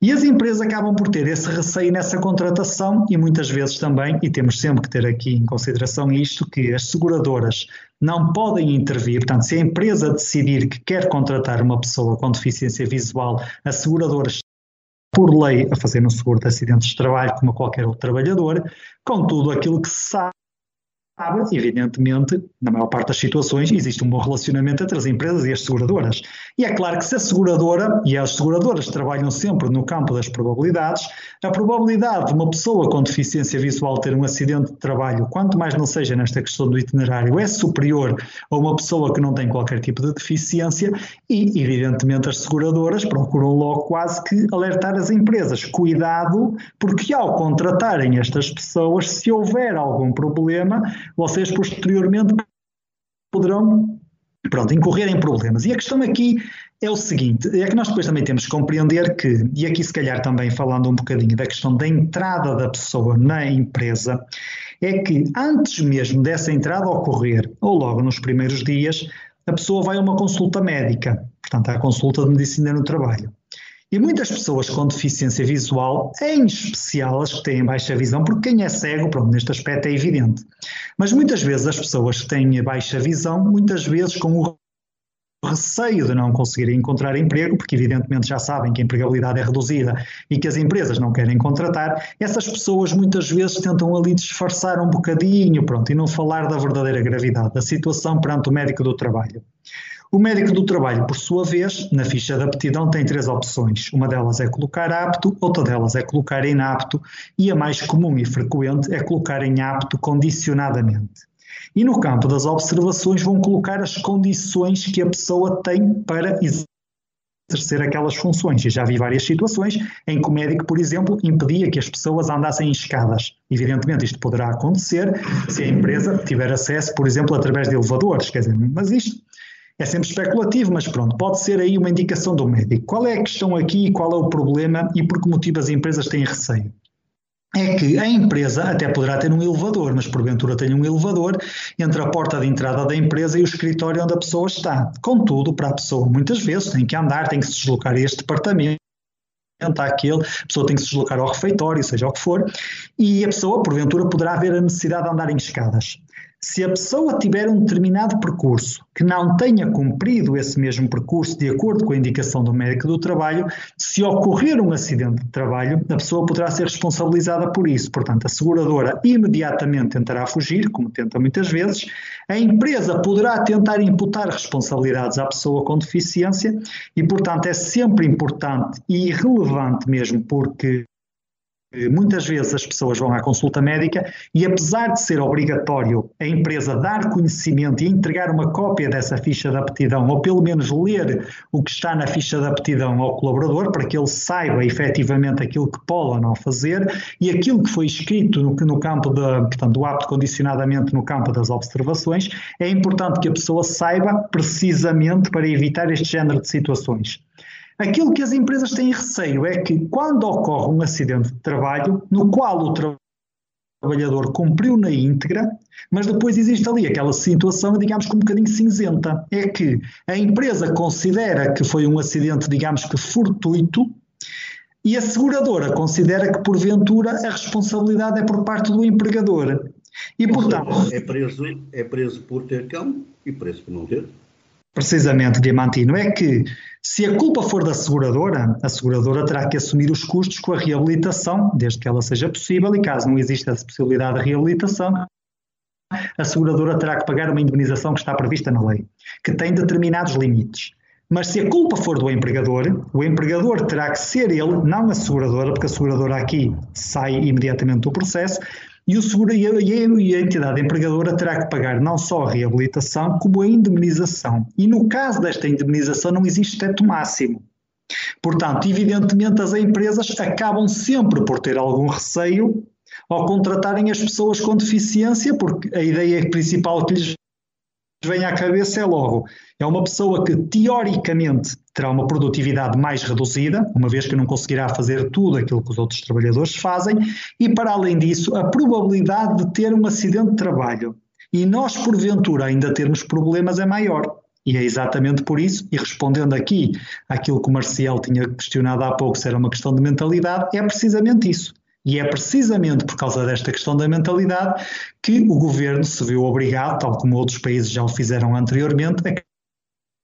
E as empresas acabam por ter esse receio nessa contratação e muitas vezes também, e temos sempre que ter aqui em consideração isto, que as seguradoras não podem intervir, portanto, se a empresa decidir que quer contratar uma pessoa com deficiência visual, as seguradoras por lei, a fazer um seguro de acidentes de trabalho como qualquer outro trabalhador, contudo, aquilo que se sabe evidentemente, na maior parte das situações, existe um bom relacionamento entre as empresas e as seguradoras. E é claro que se a seguradora, e as seguradoras trabalham sempre no campo das probabilidades, a probabilidade de uma pessoa com deficiência visual ter um acidente de trabalho, quanto mais não seja nesta questão do itinerário, é superior a uma pessoa que não tem qualquer tipo de deficiência e, evidentemente, as seguradoras procuram logo quase que alertar as empresas. Cuidado, porque ao contratarem estas pessoas, se houver algum problema, vocês posteriormente poderão pronto, incorrer em problemas. E a questão aqui é o seguinte, é que nós depois também temos que compreender que, e aqui se calhar também falando um bocadinho da questão da entrada da pessoa na empresa, é que antes mesmo dessa entrada ocorrer, ou logo nos primeiros dias, a pessoa vai a uma consulta médica, portanto, à consulta de medicina no trabalho. E muitas pessoas com deficiência visual, em especial as que têm baixa visão, porque quem é cego, pronto, neste aspecto é evidente. Mas muitas vezes as pessoas que têm baixa visão, muitas vezes com o receio de não conseguirem encontrar emprego, porque evidentemente já sabem que a empregabilidade é reduzida e que as empresas não querem contratar, essas pessoas muitas vezes tentam ali disfarçar um bocadinho, pronto, e não falar da verdadeira gravidade da situação perante o médico do trabalho. O médico do trabalho, por sua vez, na ficha de aptidão tem três opções. Uma delas é colocar apto, outra delas é colocar inapto e a mais comum e frequente é colocar em apto condicionadamente. E no campo das observações vão colocar as condições que a pessoa tem para exercer aquelas funções. E já vi várias situações em que o médico, por exemplo, impedia que as pessoas andassem em escadas. Evidentemente, isto poderá acontecer se a empresa tiver acesso, por exemplo, através de elevadores. Quer dizer, mas isto é sempre especulativo, mas pronto, pode ser aí uma indicação do médico. Qual é a questão aqui, qual é o problema e por que motivo as empresas têm receio? É que a empresa até poderá ter um elevador, mas porventura tem um elevador entre a porta de entrada da empresa e o escritório onde a pessoa está. Contudo, para a pessoa, muitas vezes tem que andar, tem que se deslocar a este departamento àquele, a pessoa tem que se deslocar ao refeitório, seja o que for, e a pessoa, porventura, poderá haver a necessidade de andar em escadas. Se a pessoa tiver um determinado percurso que não tenha cumprido esse mesmo percurso de acordo com a indicação do médico do trabalho, se ocorrer um acidente de trabalho, a pessoa poderá ser responsabilizada por isso. Portanto, a seguradora imediatamente tentará fugir, como tenta muitas vezes, a empresa poderá tentar imputar responsabilidades à pessoa com deficiência e, portanto, é sempre importante e relevante mesmo, porque Muitas vezes as pessoas vão à consulta médica e, apesar de ser obrigatório a empresa dar conhecimento e entregar uma cópia dessa ficha de aptidão, ou pelo menos ler o que está na ficha de aptidão ao colaborador, para que ele saiba efetivamente aquilo que pode ou não fazer e aquilo que foi escrito no, no campo portanto, do apto condicionadamente no campo das observações, é importante que a pessoa saiba precisamente para evitar este género de situações. Aquilo que as empresas têm receio é que, quando ocorre um acidente de trabalho, no qual o trabalhador cumpriu na íntegra, mas depois existe ali aquela situação, digamos que um bocadinho cinzenta, é que a empresa considera que foi um acidente, digamos que fortuito, e a seguradora considera que, porventura, a responsabilidade é por parte do empregador. E, portanto. É preso, é preso por ter cão e preso por não ter. Precisamente, Diamantino. É que se a culpa for da seguradora, a seguradora terá que assumir os custos com a reabilitação, desde que ela seja possível, e caso não exista essa possibilidade de reabilitação, a seguradora terá que pagar uma indemnização que está prevista na lei, que tem determinados limites. Mas se a culpa for do empregador, o empregador terá que ser ele, não a seguradora, porque a seguradora aqui sai imediatamente do processo, e, o seguro, e, a, e a entidade empregadora terá que pagar não só a reabilitação, como a indemnização. E no caso desta indemnização não existe teto máximo. Portanto, evidentemente as empresas acabam sempre por ter algum receio ao contratarem as pessoas com deficiência, porque a ideia principal que lhes vem à cabeça é logo, é uma pessoa que teoricamente terá uma produtividade mais reduzida, uma vez que não conseguirá fazer tudo aquilo que os outros trabalhadores fazem, e para além disso, a probabilidade de ter um acidente de trabalho e nós, porventura, ainda termos problemas é maior. E é exatamente por isso, e respondendo aqui àquilo que o Marcial tinha questionado há pouco, se era uma questão de mentalidade, é precisamente isso. E é precisamente por causa desta questão da mentalidade que o governo se viu obrigado, tal como outros países já o fizeram anteriormente, a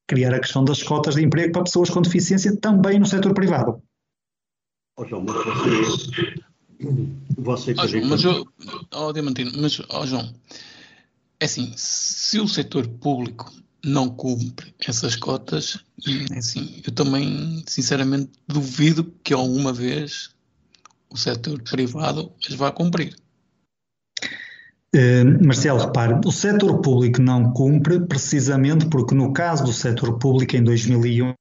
criar a questão das cotas de emprego para pessoas com deficiência também no setor privado. Oh, João, mas você, você oh, João, mas eu, oh, Diamantino, mas oh, João, é assim, se o setor público não cumpre essas cotas, é assim, eu também, sinceramente, duvido que alguma vez o setor privado as vá cumprir. Uh, Marcelo, repare, o setor público não cumpre precisamente porque no caso do setor público em 2001,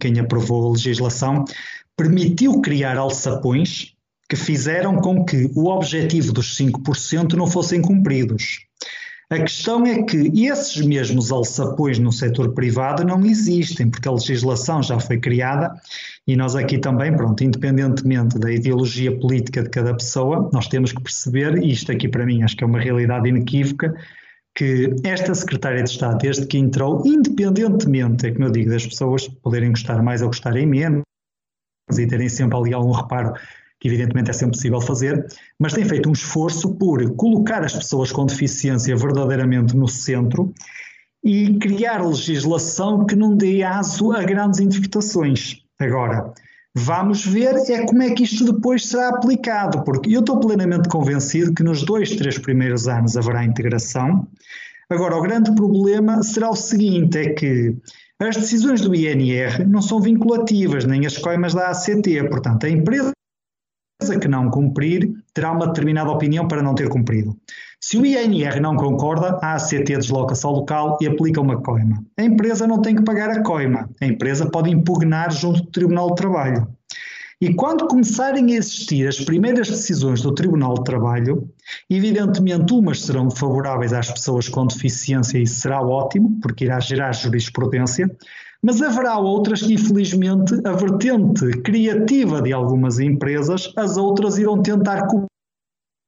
quem aprovou a legislação permitiu criar alçapões que fizeram com que o objetivo dos 5% não fossem cumpridos. A questão é que esses mesmos alçapões no setor privado não existem, porque a legislação já foi criada e nós aqui também, pronto, independentemente da ideologia política de cada pessoa, nós temos que perceber, e isto aqui para mim acho que é uma realidade inequívoca, que esta secretária de Estado, desde que entrou, independentemente, é como eu digo, das pessoas poderem gostar mais ou gostarem menos, e terem sempre ali algum reparo que evidentemente é sempre possível fazer, mas tem feito um esforço por colocar as pessoas com deficiência verdadeiramente no centro e criar legislação que não dê aso a grandes interpretações. Agora, vamos ver é como é que isto depois será aplicado, porque eu estou plenamente convencido que nos dois, três primeiros anos haverá integração. Agora, o grande problema será o seguinte: é que as decisões do INR não são vinculativas, nem as coimas da ACT. Portanto, a empresa que não cumprir terá uma determinada opinião para não ter cumprido. Se o INR não concorda, a ACT desloca-se ao local e aplica uma coima. A empresa não tem que pagar a coima, a empresa pode impugnar junto do Tribunal de Trabalho. E quando começarem a existir as primeiras decisões do Tribunal de Trabalho, evidentemente umas serão favoráveis às pessoas com deficiência e será ótimo, porque irá gerar jurisprudência, mas haverá outras que, infelizmente, a vertente criativa de algumas empresas, as outras irão tentar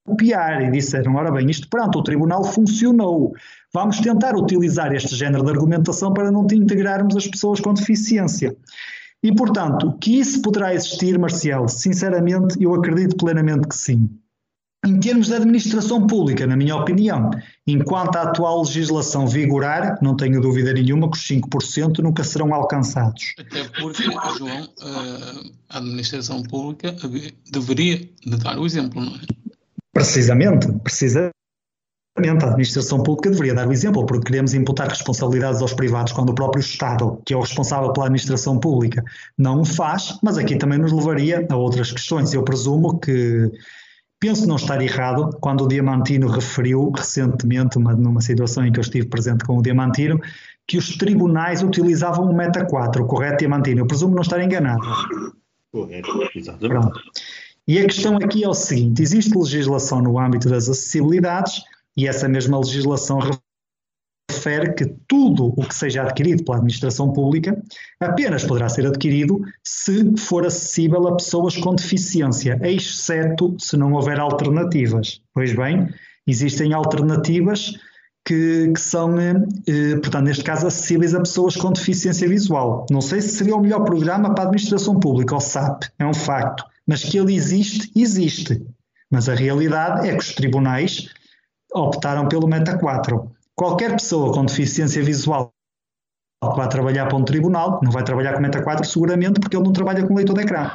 copiar e disseram: ora bem, isto pronto, o tribunal funcionou. Vamos tentar utilizar este género de argumentação para não integrarmos as pessoas com deficiência. E, portanto, que isso poderá existir, Marcial, sinceramente, eu acredito plenamente que sim. Em termos de administração pública, na minha opinião, enquanto a atual legislação vigorar, não tenho dúvida nenhuma que os 5% nunca serão alcançados. Até porque, João, eh, a administração pública deveria de dar o exemplo, não é? Precisamente, precisamente. A administração pública deveria dar o exemplo, porque queremos imputar responsabilidades aos privados quando o próprio Estado, que é o responsável pela administração pública, não o faz, mas aqui também nos levaria a outras questões. Eu presumo que, penso não estar errado, quando o Diamantino referiu recentemente, uma, numa situação em que eu estive presente com o Diamantino, que os tribunais utilizavam o Meta 4, correto, Diamantino? Eu presumo não estar enganado. Correto, exatamente. Pronto. E a questão aqui é o seguinte: existe legislação no âmbito das acessibilidades e essa mesma legislação refere que tudo o que seja adquirido pela administração pública apenas poderá ser adquirido se for acessível a pessoas com deficiência, exceto se não houver alternativas. Pois bem, existem alternativas que, que são, eh, portanto, neste caso, acessíveis a pessoas com deficiência visual. Não sei se seria o melhor programa para a administração pública, o SAP, é um facto mas que ele existe, existe. Mas a realidade é que os tribunais optaram pelo Meta 4. Qualquer pessoa com deficiência visual que vá trabalhar para um tribunal, não vai trabalhar com Meta 4 seguramente porque ele não trabalha com leitor de ecrã.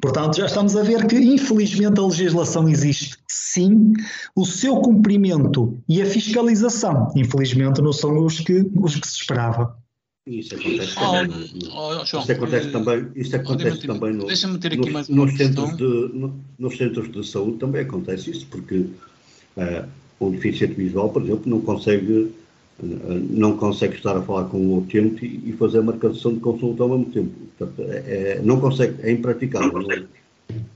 Portanto, já estamos a ver que, infelizmente, a legislação existe. Sim, o seu cumprimento e a fiscalização, infelizmente, não são os que, os que se esperava. Isso acontece também. No, oh, João, isso acontece uh, também, isso acontece também no, deixa-me ter aqui mais nos, centros de, no, nos centros de saúde também acontece isso, porque uh, um deficiente visual, por exemplo, não consegue, uh, não consegue estar a falar com o utente e, e fazer a marcação de consulta ao mesmo tempo. Portanto, é, é, não consegue, é impraticável, não,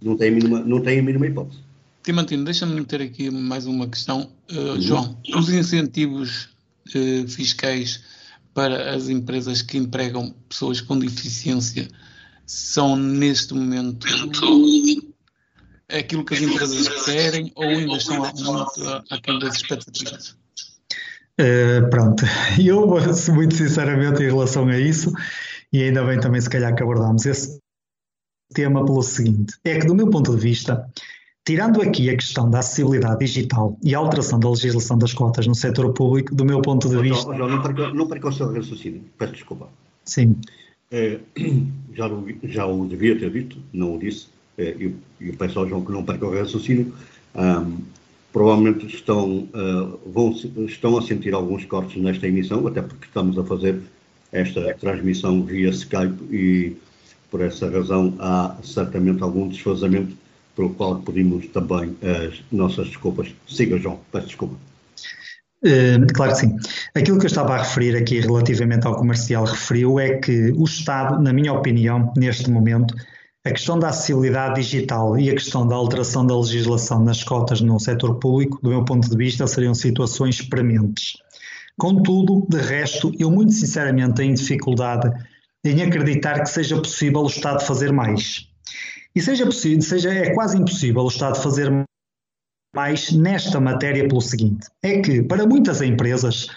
não, tem a mínima, não tem a mínima hipótese. Timantino, deixa-me meter aqui mais uma questão. Uh, João, os incentivos fiscais para as empresas que empregam pessoas com deficiência são neste momento aquilo que as empresas querem ou ainda estão muito aquém das expectativas? Uh, pronto, (laughs) eu muito sinceramente em relação a isso, e ainda bem também se calhar que abordámos esse tema pelo seguinte, é que do meu ponto de vista, Tirando aqui a questão da acessibilidade digital e a alteração da legislação das cotas no setor público, do meu ponto de vista. Não, não, não, não perca o seu raciocínio, peço desculpa. Sim. É, já, o, já o devia ter dito, não o disse, é, eu, eu peço ao João que não perca o raciocínio. Um, provavelmente estão, uh, vão, estão a sentir alguns cortes nesta emissão, até porque estamos a fazer esta transmissão via Skype e por essa razão há certamente algum desfazamento pelo qual pedimos também as nossas desculpas. Siga, João, peço desculpa. Uh, claro que sim. Aquilo que eu estava a referir aqui relativamente ao comercial referiu é que o Estado, na minha opinião, neste momento, a questão da acessibilidade digital e a questão da alteração da legislação nas cotas no setor público, do meu ponto de vista, seriam situações prementes. Contudo, de resto, eu muito sinceramente tenho dificuldade em acreditar que seja possível o Estado fazer mais. E seja possível, seja, é quase impossível o Estado fazer mais nesta matéria pelo seguinte: é que para muitas empresas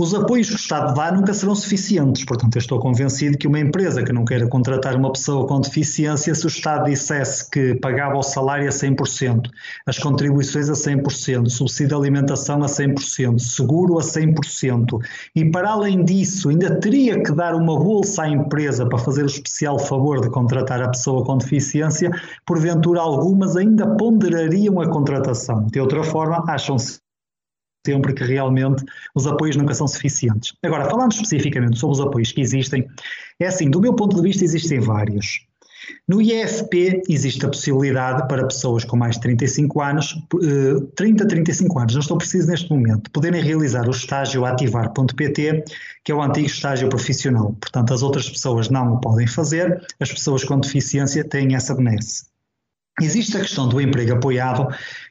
Os apoios que o Estado dá nunca serão suficientes, portanto, eu estou convencido que uma empresa que não queira contratar uma pessoa com deficiência, se o Estado dissesse que pagava o salário a 100%, as contribuições a 100%, subsídio de alimentação a 100%, seguro a 100%, e para além disso ainda teria que dar uma bolsa à empresa para fazer o especial favor de contratar a pessoa com deficiência, porventura algumas ainda ponderariam a contratação. De outra forma, acham-se sempre que realmente os apoios nunca são suficientes. Agora, falando especificamente sobre os apoios que existem, é assim, do meu ponto de vista existem vários. No IFP existe a possibilidade para pessoas com mais de 35 anos, 30 a 35 anos, não estou preciso neste momento, poderem realizar o estágio ativar.pt, que é o antigo estágio profissional. Portanto, as outras pessoas não o podem fazer, as pessoas com deficiência têm essa benesse. Existe a questão do emprego apoiado,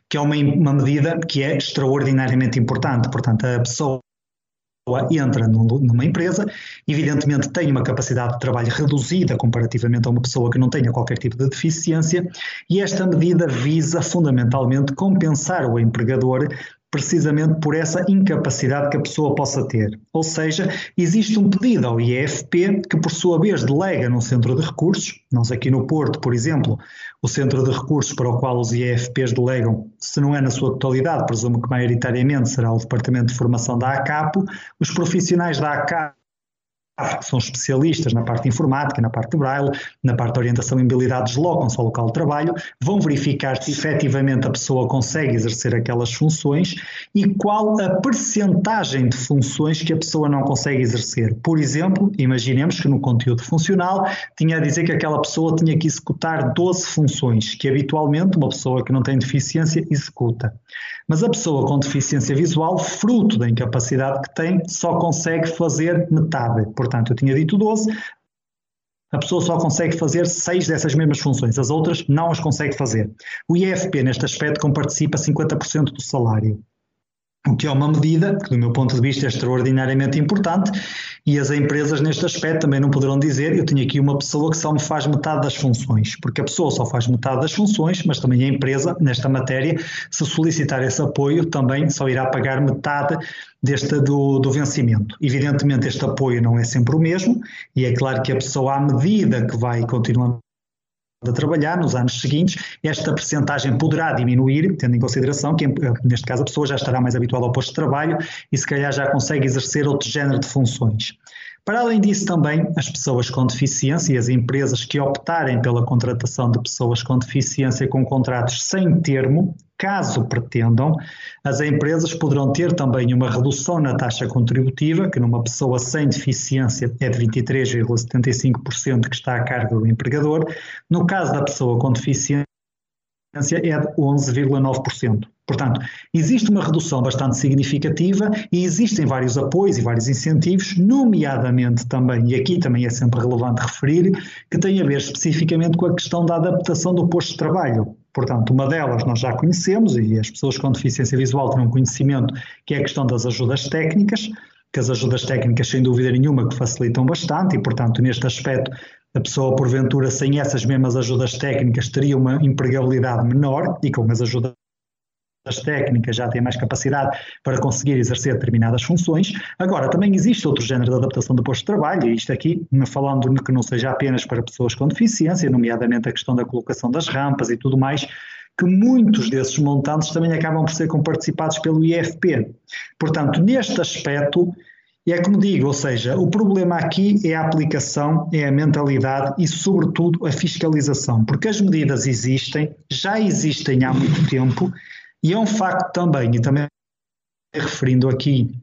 que é uma, uma medida que é extraordinariamente importante. Portanto, a pessoa entra numa empresa, evidentemente tem uma capacidade de trabalho reduzida comparativamente a uma pessoa que não tenha qualquer tipo de deficiência, e esta medida visa fundamentalmente compensar o empregador precisamente por essa incapacidade que a pessoa possa ter. Ou seja, existe um pedido ao IEFP que, por sua vez, delega num centro de recursos. Nós aqui no Porto, por exemplo, o centro de recursos para o qual os IEFPs delegam, se não é na sua totalidade, presumo que maioritariamente será o Departamento de Formação da ACAPO, os profissionais da ACAPO são especialistas na parte informática, na parte de braille, na parte de orientação e habilidades, deslocam-se ao local de trabalho, vão verificar se efetivamente a pessoa consegue exercer aquelas funções e qual a percentagem de funções que a pessoa não consegue exercer. Por exemplo, imaginemos que no conteúdo funcional tinha a dizer que aquela pessoa tinha que executar 12 funções, que habitualmente uma pessoa que não tem deficiência executa. Mas a pessoa com deficiência visual, fruto da incapacidade que tem, só consegue fazer metade. Portanto, eu tinha dito 12, a pessoa só consegue fazer seis dessas mesmas funções, as outras não as consegue fazer. O IFP, neste aspecto, comparticipa 50% do salário o que é uma medida que, do meu ponto de vista, é extraordinariamente importante e as empresas, neste aspecto, também não poderão dizer eu tenho aqui uma pessoa que só me faz metade das funções, porque a pessoa só faz metade das funções, mas também a empresa, nesta matéria, se solicitar esse apoio, também só irá pagar metade deste do, do vencimento. Evidentemente, este apoio não é sempre o mesmo e é claro que a pessoa, à medida que vai continuando a trabalhar nos anos seguintes, esta percentagem poderá diminuir, tendo em consideração que, neste caso, a pessoa já estará mais habituada ao posto de trabalho e, se calhar, já consegue exercer outro género de funções. Para além disso, também as pessoas com deficiência e as empresas que optarem pela contratação de pessoas com deficiência com contratos sem termo, caso pretendam, as empresas poderão ter também uma redução na taxa contributiva, que numa pessoa sem deficiência é de 23,75% que está a cargo do empregador, no caso da pessoa com deficiência é de 11,9%. Portanto, existe uma redução bastante significativa e existem vários apoios e vários incentivos, nomeadamente também, e aqui também é sempre relevante referir, que tem a ver especificamente com a questão da adaptação do posto de trabalho. Portanto, uma delas nós já conhecemos e as pessoas com deficiência visual têm um conhecimento, que é a questão das ajudas técnicas, que as ajudas técnicas, sem dúvida nenhuma, que facilitam bastante e, portanto, neste aspecto, a pessoa, porventura, sem essas mesmas ajudas técnicas, teria uma empregabilidade menor e com as ajudas técnicas já têm mais capacidade para conseguir exercer determinadas funções. Agora, também existe outro género de adaptação do posto de trabalho, e isto aqui, falando que não seja apenas para pessoas com deficiência, nomeadamente a questão da colocação das rampas e tudo mais, que muitos desses montantes também acabam por ser comparticipados pelo IFP. Portanto, neste aspecto, é como digo, ou seja, o problema aqui é a aplicação, é a mentalidade e, sobretudo, a fiscalização, porque as medidas existem, já existem há muito tempo e é um facto também, e também referindo aqui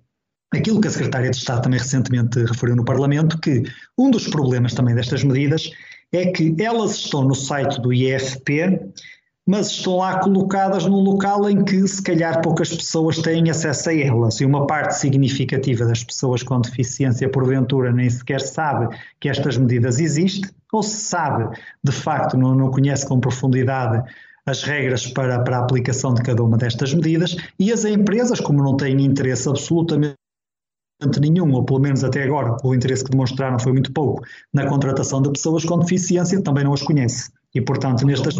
aquilo que a Secretária de Estado também recentemente referiu no Parlamento, que um dos problemas também destas medidas é que elas estão no site do IFP, mas estão lá colocadas num local em que se calhar poucas pessoas têm acesso a elas. E uma parte significativa das pessoas com deficiência porventura nem sequer sabe que estas medidas existem ou se sabe de facto não, não conhece com profundidade as regras para, para a aplicação de cada uma destas medidas e as empresas, como não têm interesse absolutamente nenhum, ou pelo menos até agora, o interesse que demonstraram foi muito pouco na contratação de pessoas com deficiência, também não as conhece. E, portanto, nestas.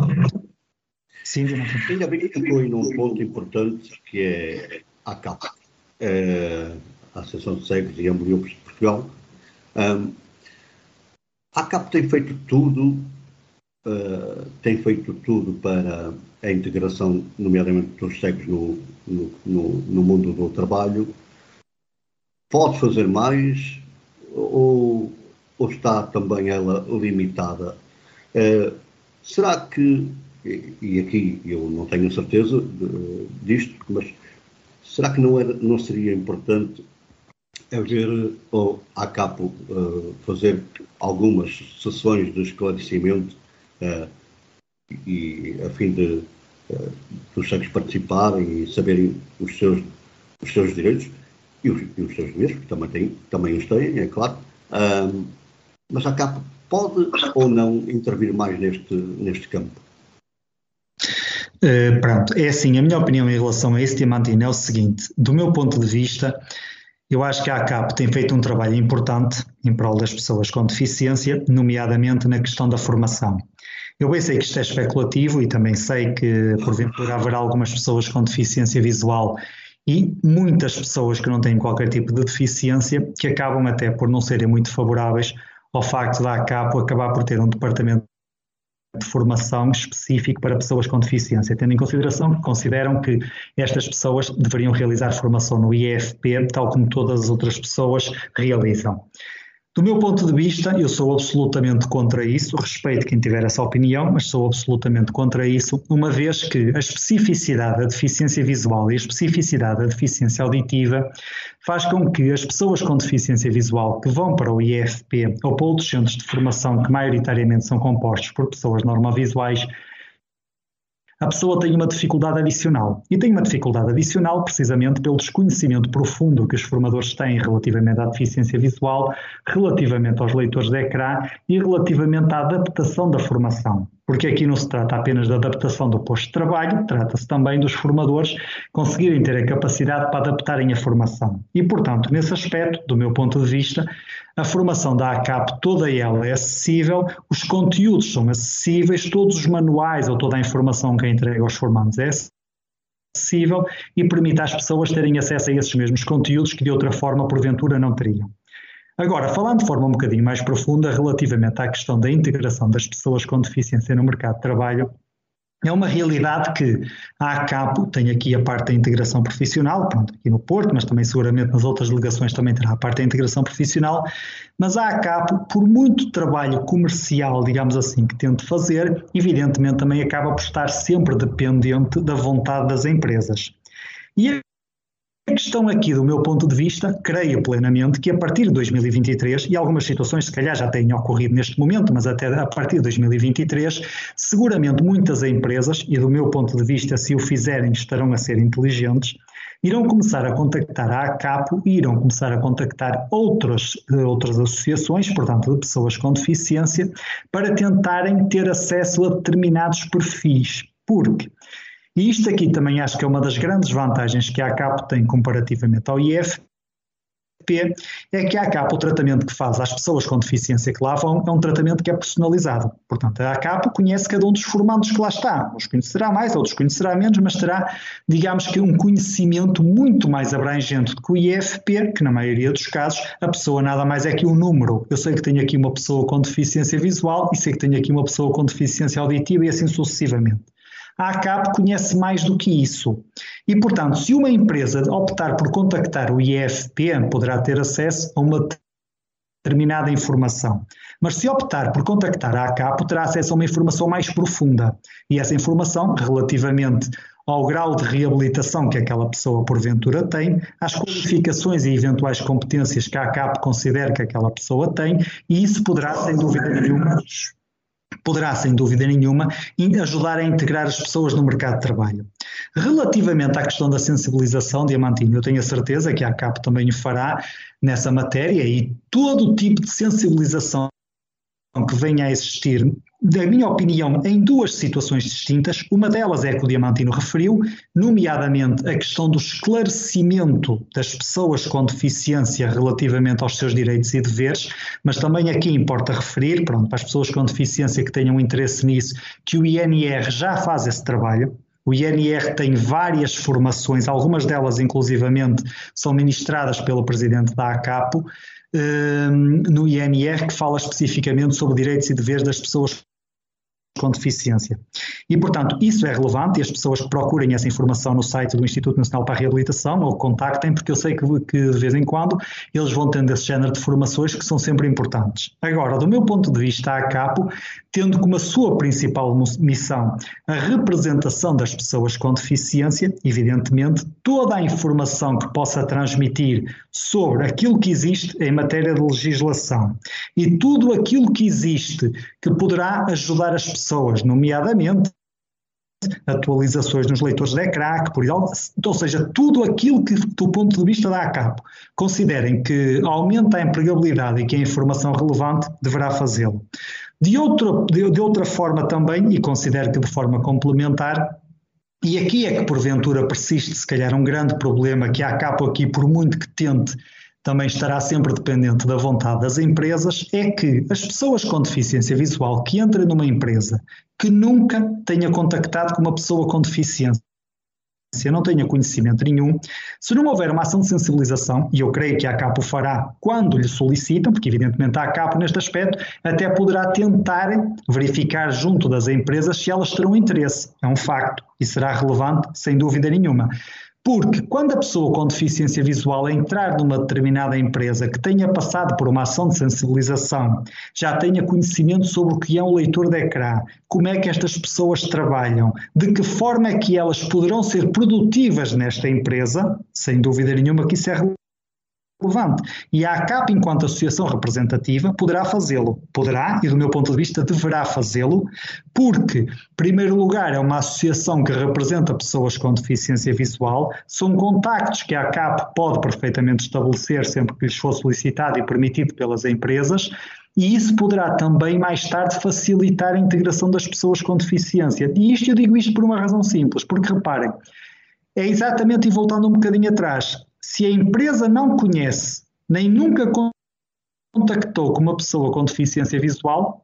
Sim, Ainda bem que tocou num ponto importante que é a capa. É, a Associação de Cegos e Ambliopes de Portugal. Um, a ACAP tem feito tudo, uh, tem feito tudo para a integração, nomeadamente dos cegos no, no, no, no mundo do trabalho. Pode fazer mais ou, ou está também ela limitada? Uh, será que, e aqui eu não tenho certeza de, disto, mas será que não, era, não seria importante haver ou a capo uh, fazer algumas sessões de esclarecimento e a fim de uh, dos cegos participarem e saberem os seus, os seus direitos e os, e os seus deveres, que também, tem, também os têm, é claro. mas a capo pode ou não intervir mais neste, neste campo? Uh, pronto, é assim, a minha opinião em relação a esse diamantino é o seguinte, do meu ponto de vista, eu acho que a ACAP tem feito um trabalho importante em prol das pessoas com deficiência, nomeadamente na questão da formação. Eu bem sei que isto é especulativo e também sei que, porventura, haverá algumas pessoas com deficiência visual e muitas pessoas que não têm qualquer tipo de deficiência que acabam até por não serem muito favoráveis ao facto da ACAP acabar por ter um departamento de formação específico para pessoas com deficiência, tendo em consideração que consideram que estas pessoas deveriam realizar formação no IFP, tal como todas as outras pessoas realizam. Do meu ponto de vista, eu sou absolutamente contra isso, respeito quem tiver essa opinião, mas sou absolutamente contra isso, uma vez que a especificidade da deficiência visual e a especificidade da deficiência auditiva faz com que as pessoas com deficiência visual que vão para o IFP ou para outros centros de formação que maioritariamente são compostos por pessoas normovisuais a pessoa tem uma dificuldade adicional. E tem uma dificuldade adicional precisamente pelo desconhecimento profundo que os formadores têm relativamente à deficiência visual, relativamente aos leitores de ecrã e relativamente à adaptação da formação. Porque aqui não se trata apenas da adaptação do posto de trabalho, trata-se também dos formadores conseguirem ter a capacidade para adaptarem a formação. E, portanto, nesse aspecto, do meu ponto de vista, a formação da ACAP, toda ela é acessível, os conteúdos são acessíveis, todos os manuais ou toda a informação que é entregue aos formandos é acessível e permite às pessoas terem acesso a esses mesmos conteúdos que de outra forma, porventura, não teriam. Agora, falando de forma um bocadinho mais profunda relativamente à questão da integração das pessoas com deficiência no mercado de trabalho, é uma realidade que a ACAPO tem aqui a parte da integração profissional, pronto, aqui no Porto, mas também seguramente nas outras delegações também terá a parte da integração profissional, mas a ACAPO, por muito trabalho comercial, digamos assim, que tente fazer, evidentemente também acaba por estar sempre dependente da vontade das empresas. E a questão aqui, do meu ponto de vista, creio plenamente que a partir de 2023, e algumas situações se calhar já têm ocorrido neste momento, mas até a partir de 2023, seguramente muitas empresas, e do meu ponto de vista, se o fizerem, estarão a ser inteligentes, irão começar a contactar a ACAPO e irão começar a contactar outras, outras associações, portanto, de pessoas com deficiência, para tentarem ter acesso a determinados perfis. Porque e isto aqui também acho que é uma das grandes vantagens que a ACAP tem comparativamente ao IFP, é que a ACAP, o tratamento que faz às pessoas com deficiência que lá vão, é um tratamento que é personalizado. Portanto, a ACAP conhece cada um dos formandos que lá está. Uns conhecerá mais, outros conhecerá menos, mas terá, digamos que, um conhecimento muito mais abrangente do que o IFP, que na maioria dos casos a pessoa nada mais é que um número. Eu sei que tenho aqui uma pessoa com deficiência visual e sei que tenho aqui uma pessoa com deficiência auditiva e assim sucessivamente. A ACAP conhece mais do que isso. E, portanto, se uma empresa optar por contactar o IFP, poderá ter acesso a uma determinada informação. Mas se optar por contactar a ACAP, terá acesso a uma informação mais profunda. E essa informação, relativamente ao grau de reabilitação que aquela pessoa porventura tem, às qualificações e eventuais competências que a ACAP considera que aquela pessoa tem, e isso poderá, sem dúvida nenhuma, poderá, sem dúvida nenhuma, ajudar a integrar as pessoas no mercado de trabalho. Relativamente à questão da sensibilização, Diamantinho, eu tenho a certeza que a ACAP também o fará nessa matéria e todo o tipo de sensibilização que venha a existir, na minha opinião, em duas situações distintas. Uma delas é a que o Diamantino referiu, nomeadamente a questão do esclarecimento das pessoas com deficiência relativamente aos seus direitos e deveres, mas também aqui importa referir, pronto, para as pessoas com deficiência que tenham interesse nisso, que o INR já faz esse trabalho, O INR tem várias formações, algumas delas inclusivamente são ministradas pelo presidente da ACAPO, no INR, que fala especificamente sobre direitos e deveres das pessoas com deficiência. E, portanto, isso é relevante e as pessoas procurem essa informação no site do Instituto Nacional para a Reabilitação ou contactem, porque eu sei que, que de vez em quando eles vão tendo esse género de formações que são sempre importantes. Agora, do meu ponto de vista, a CAPO, tendo como a sua principal missão a representação das pessoas com deficiência, evidentemente, toda a informação que possa transmitir sobre aquilo que existe em matéria de legislação e tudo aquilo que existe que poderá ajudar as pessoas pessoas, nomeadamente atualizações nos leitores de ecrã, por ou seja, tudo aquilo que, do ponto de vista da ACAP, considerem que aumenta a empregabilidade e que é informação relevante, deverá fazê-lo. De de, de outra forma também, e considero que de forma complementar, e aqui é que porventura persiste se calhar um grande problema que a ACAP aqui, por muito que tente também estará sempre dependente da vontade das empresas, é que as pessoas com deficiência visual que entrem numa empresa que nunca tenha contactado com uma pessoa com deficiência, não tenha conhecimento nenhum, se não houver uma ação de sensibilização, e eu creio que a ACAPO fará quando lhe solicitam, porque evidentemente a ACAPO neste aspecto até poderá tentar verificar junto das empresas se elas terão interesse, é um facto, e será relevante sem dúvida nenhuma. Porque quando a pessoa com deficiência visual entrar numa determinada empresa que tenha passado por uma ação de sensibilização, já tenha conhecimento sobre o que é um leitor de ecrã, como é que estas pessoas trabalham, de que forma é que elas poderão ser produtivas nesta empresa, sem dúvida nenhuma que isso é relevante. E a ACAP, enquanto associação representativa, poderá fazê-lo. Poderá, e do meu ponto de vista, deverá fazê-lo, porque, em primeiro lugar, é uma associação que representa pessoas com deficiência visual, são contactos que a ACAP pode perfeitamente estabelecer sempre que lhes for solicitado e permitido pelas empresas, e isso poderá também, mais tarde, facilitar a integração das pessoas com deficiência. E isto eu digo isto por uma razão simples, porque reparem, é exatamente, e voltando um bocadinho atrás, se a empresa não conhece, nem nunca contactou com uma pessoa com deficiência visual,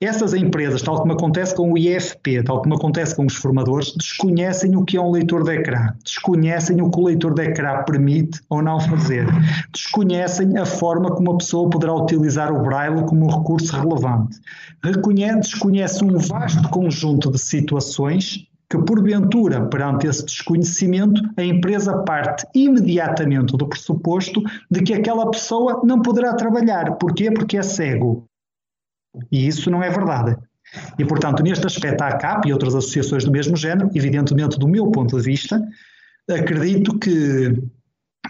essas empresas, tal como acontece com o IFP, tal como acontece com os formadores, desconhecem o que é um leitor de ecrã, desconhecem o que o leitor de ecrã permite ou não fazer, desconhecem a forma como a pessoa poderá utilizar o braille como um recurso relevante, desconhece um vasto conjunto de situações que, porventura, perante esse desconhecimento, a empresa parte imediatamente do pressuposto de que aquela pessoa não poderá trabalhar. Porquê? Porque é cego. E isso não é verdade. E, portanto, neste aspecto, a ACAP e outras associações do mesmo género, evidentemente, do meu ponto de vista, acredito que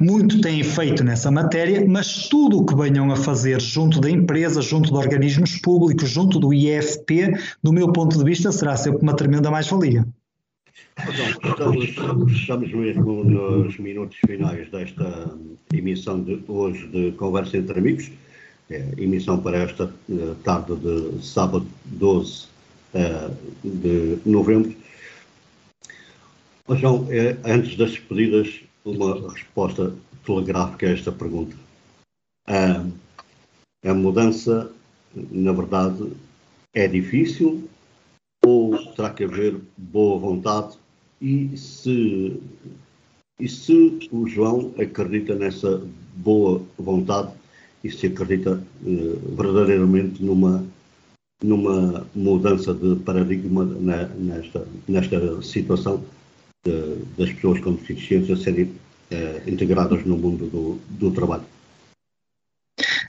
muito têm feito nessa matéria, mas tudo o que venham a fazer junto da empresa, junto de organismos públicos, junto do IFP, do meu ponto de vista, será sempre uma tremenda mais-valia. Então, estamos, estamos mesmo nos minutos finais desta emissão de hoje de Conversa entre Amigos, é, emissão para esta eh, tarde de sábado 12 eh, de novembro. João, é, antes das despedidas, uma resposta telegráfica a esta pergunta. A mudança, na verdade, é difícil ou terá que haver boa vontade e se, e se o João acredita nessa boa vontade e se acredita eh, verdadeiramente numa, numa mudança de paradigma na, nesta, nesta situação de, das pessoas com deficiência serem eh, integradas no mundo do, do trabalho.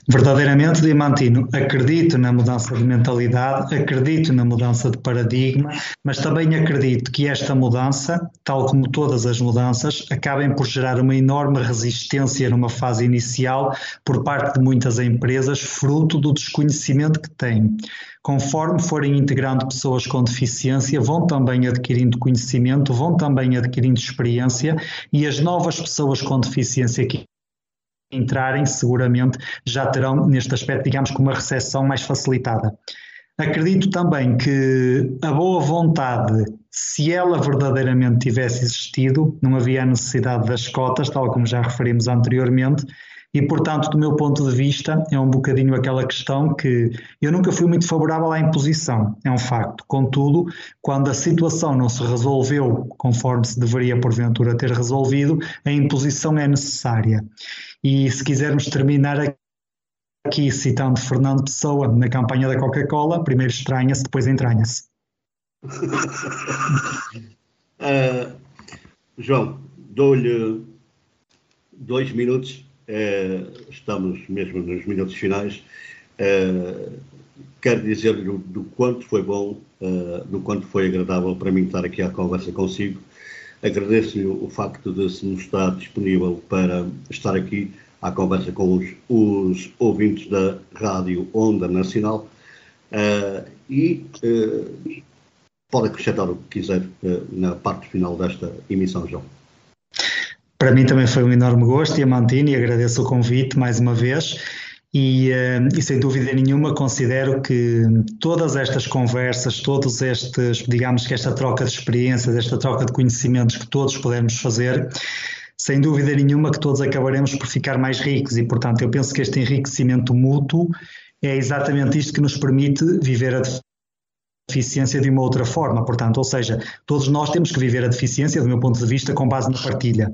Verdadeiramente, Diamantino, acredito na mudança de mentalidade, acredito na mudança de paradigma, mas também acredito que esta mudança, tal como todas as mudanças, acabem por gerar uma enorme resistência numa fase inicial por parte de muitas empresas, fruto do desconhecimento que têm. Conforme forem integrando pessoas com deficiência, vão também adquirindo conhecimento, vão também adquirindo experiência e as novas pessoas com deficiência que entrarem, seguramente já terão, neste aspecto, digamos, com uma recepção mais facilitada. Acredito também que a boa vontade, se ela verdadeiramente tivesse existido, não havia a necessidade das cotas, tal como já referimos anteriormente, E, portanto, do meu ponto de vista, é um bocadinho aquela questão que eu nunca fui muito favorável à imposição, é um facto. Contudo, quando a situação não se resolveu conforme se deveria, porventura, ter resolvido, a imposição é necessária. E se quisermos terminar aqui citando Fernando Pessoa na campanha da Coca-Cola, primeiro estranha-se, depois entranha-se. uh, (laughs) João, dou-lhe dois minutos Uh, estamos mesmo nos minutos finais. Uh, quero dizer-lhe do, do, quanto foi bom, do quanto foi agradável para mim estar aqui à conversa consigo. Agradeço-lhe o facto de se mostrar disponível para estar aqui à conversa com os, os ouvintes da Rádio Onda Nacional e pode acrescentar o que quiser na parte final desta emissão, João. Para mim também foi um enorme gosto, Diamantino, e agradeço o convite mais uma vez. E, eh, e, sem dúvida nenhuma considero que todas estas conversas, todos estes, digamos que esta troca de experiências, esta troca de conhecimentos que todos podemos fazer, sem dúvida nenhuma que todos acabaremos por ficar mais ricos e, portanto, eu penso que este enriquecimento mútuo é exatamente isto que nos permite viver a deficiência de uma outra forma, portanto, ou seja, todos nós temos que viver a deficiência, do meu ponto de vista, com base na partilha.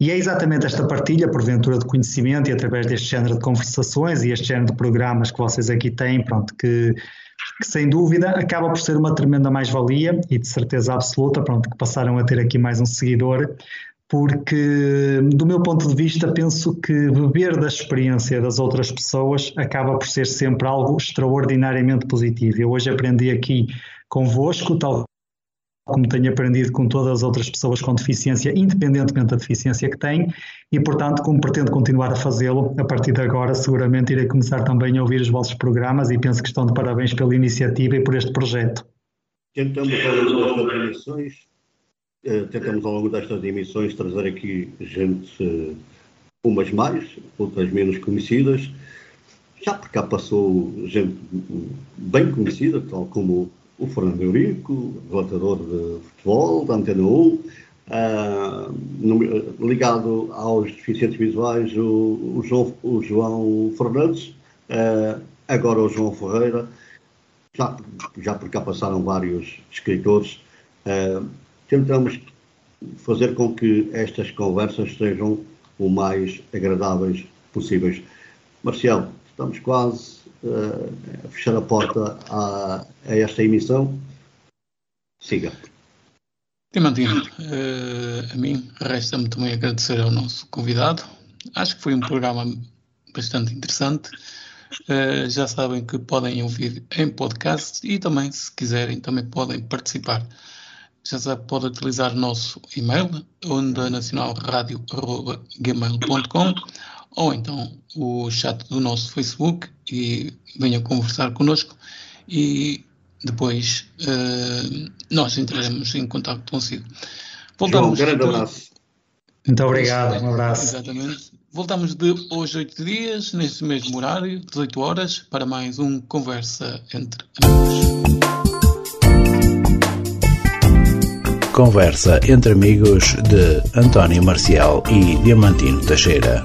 E é exatamente esta partilha, porventura, de conhecimento e através deste género de conversações e este género de programas que vocês aqui têm, pronto, que, que sem dúvida acaba por ser uma tremenda mais-valia e de certeza absoluta, pronto, que passaram a ter aqui mais um seguidor, porque do meu ponto de vista penso que beber da experiência das outras pessoas acaba por ser sempre algo extraordinariamente positivo. Eu hoje aprendi aqui convosco, tal como tenho aprendido com todas as outras pessoas com deficiência, independentemente da deficiência que têm, e portanto, como pretendo continuar a fazê-lo, a partir de agora seguramente irei começar também a ouvir os vossos programas e penso que estão de parabéns pela iniciativa e por este projeto. Tentamos ao longo destas emissões, eh, tentamos ao longo destas emissões trazer aqui gente, eh, umas mais, outras menos conhecidas, já por cá passou gente bem conhecida, tal como o Fernando Eurico, relatador de futebol, da Antena 1, uh, ah, ligado aos deficientes visuais, o, o, João, o João, Fernandes, uh, agora o João Ferreira, já, já por cá passaram vários escritores. Uh, tentamos fazer com que estas conversas sejam o mais agradáveis possíveis. Marcial, estamos quase uh, fechar a porta a, a, esta emissão. Siga. Diamantino, uh, a mim resta-me também agradecer ao nosso convidado. Acho que foi um programa bastante interessante. Uh, já sabem que podem ouvir em podcast e também, se quiserem, também podem participar. Já sabe, pode utilizar o nosso e-mail, ondanacionalradio.gmail.com ou então o chat do nosso Facebook e venha conversar connosco e depois uh, nós entraremos em contato consigo. Voltamos João, um grande abraço. Muito obrigado, um abraço. Exatamente. Voltamos de hoje oito dias, neste mesmo horário, 18 horas, para mais um Conversa entre Amigos. Conversa entre Amigos de António Marcial e Diamantino Teixeira.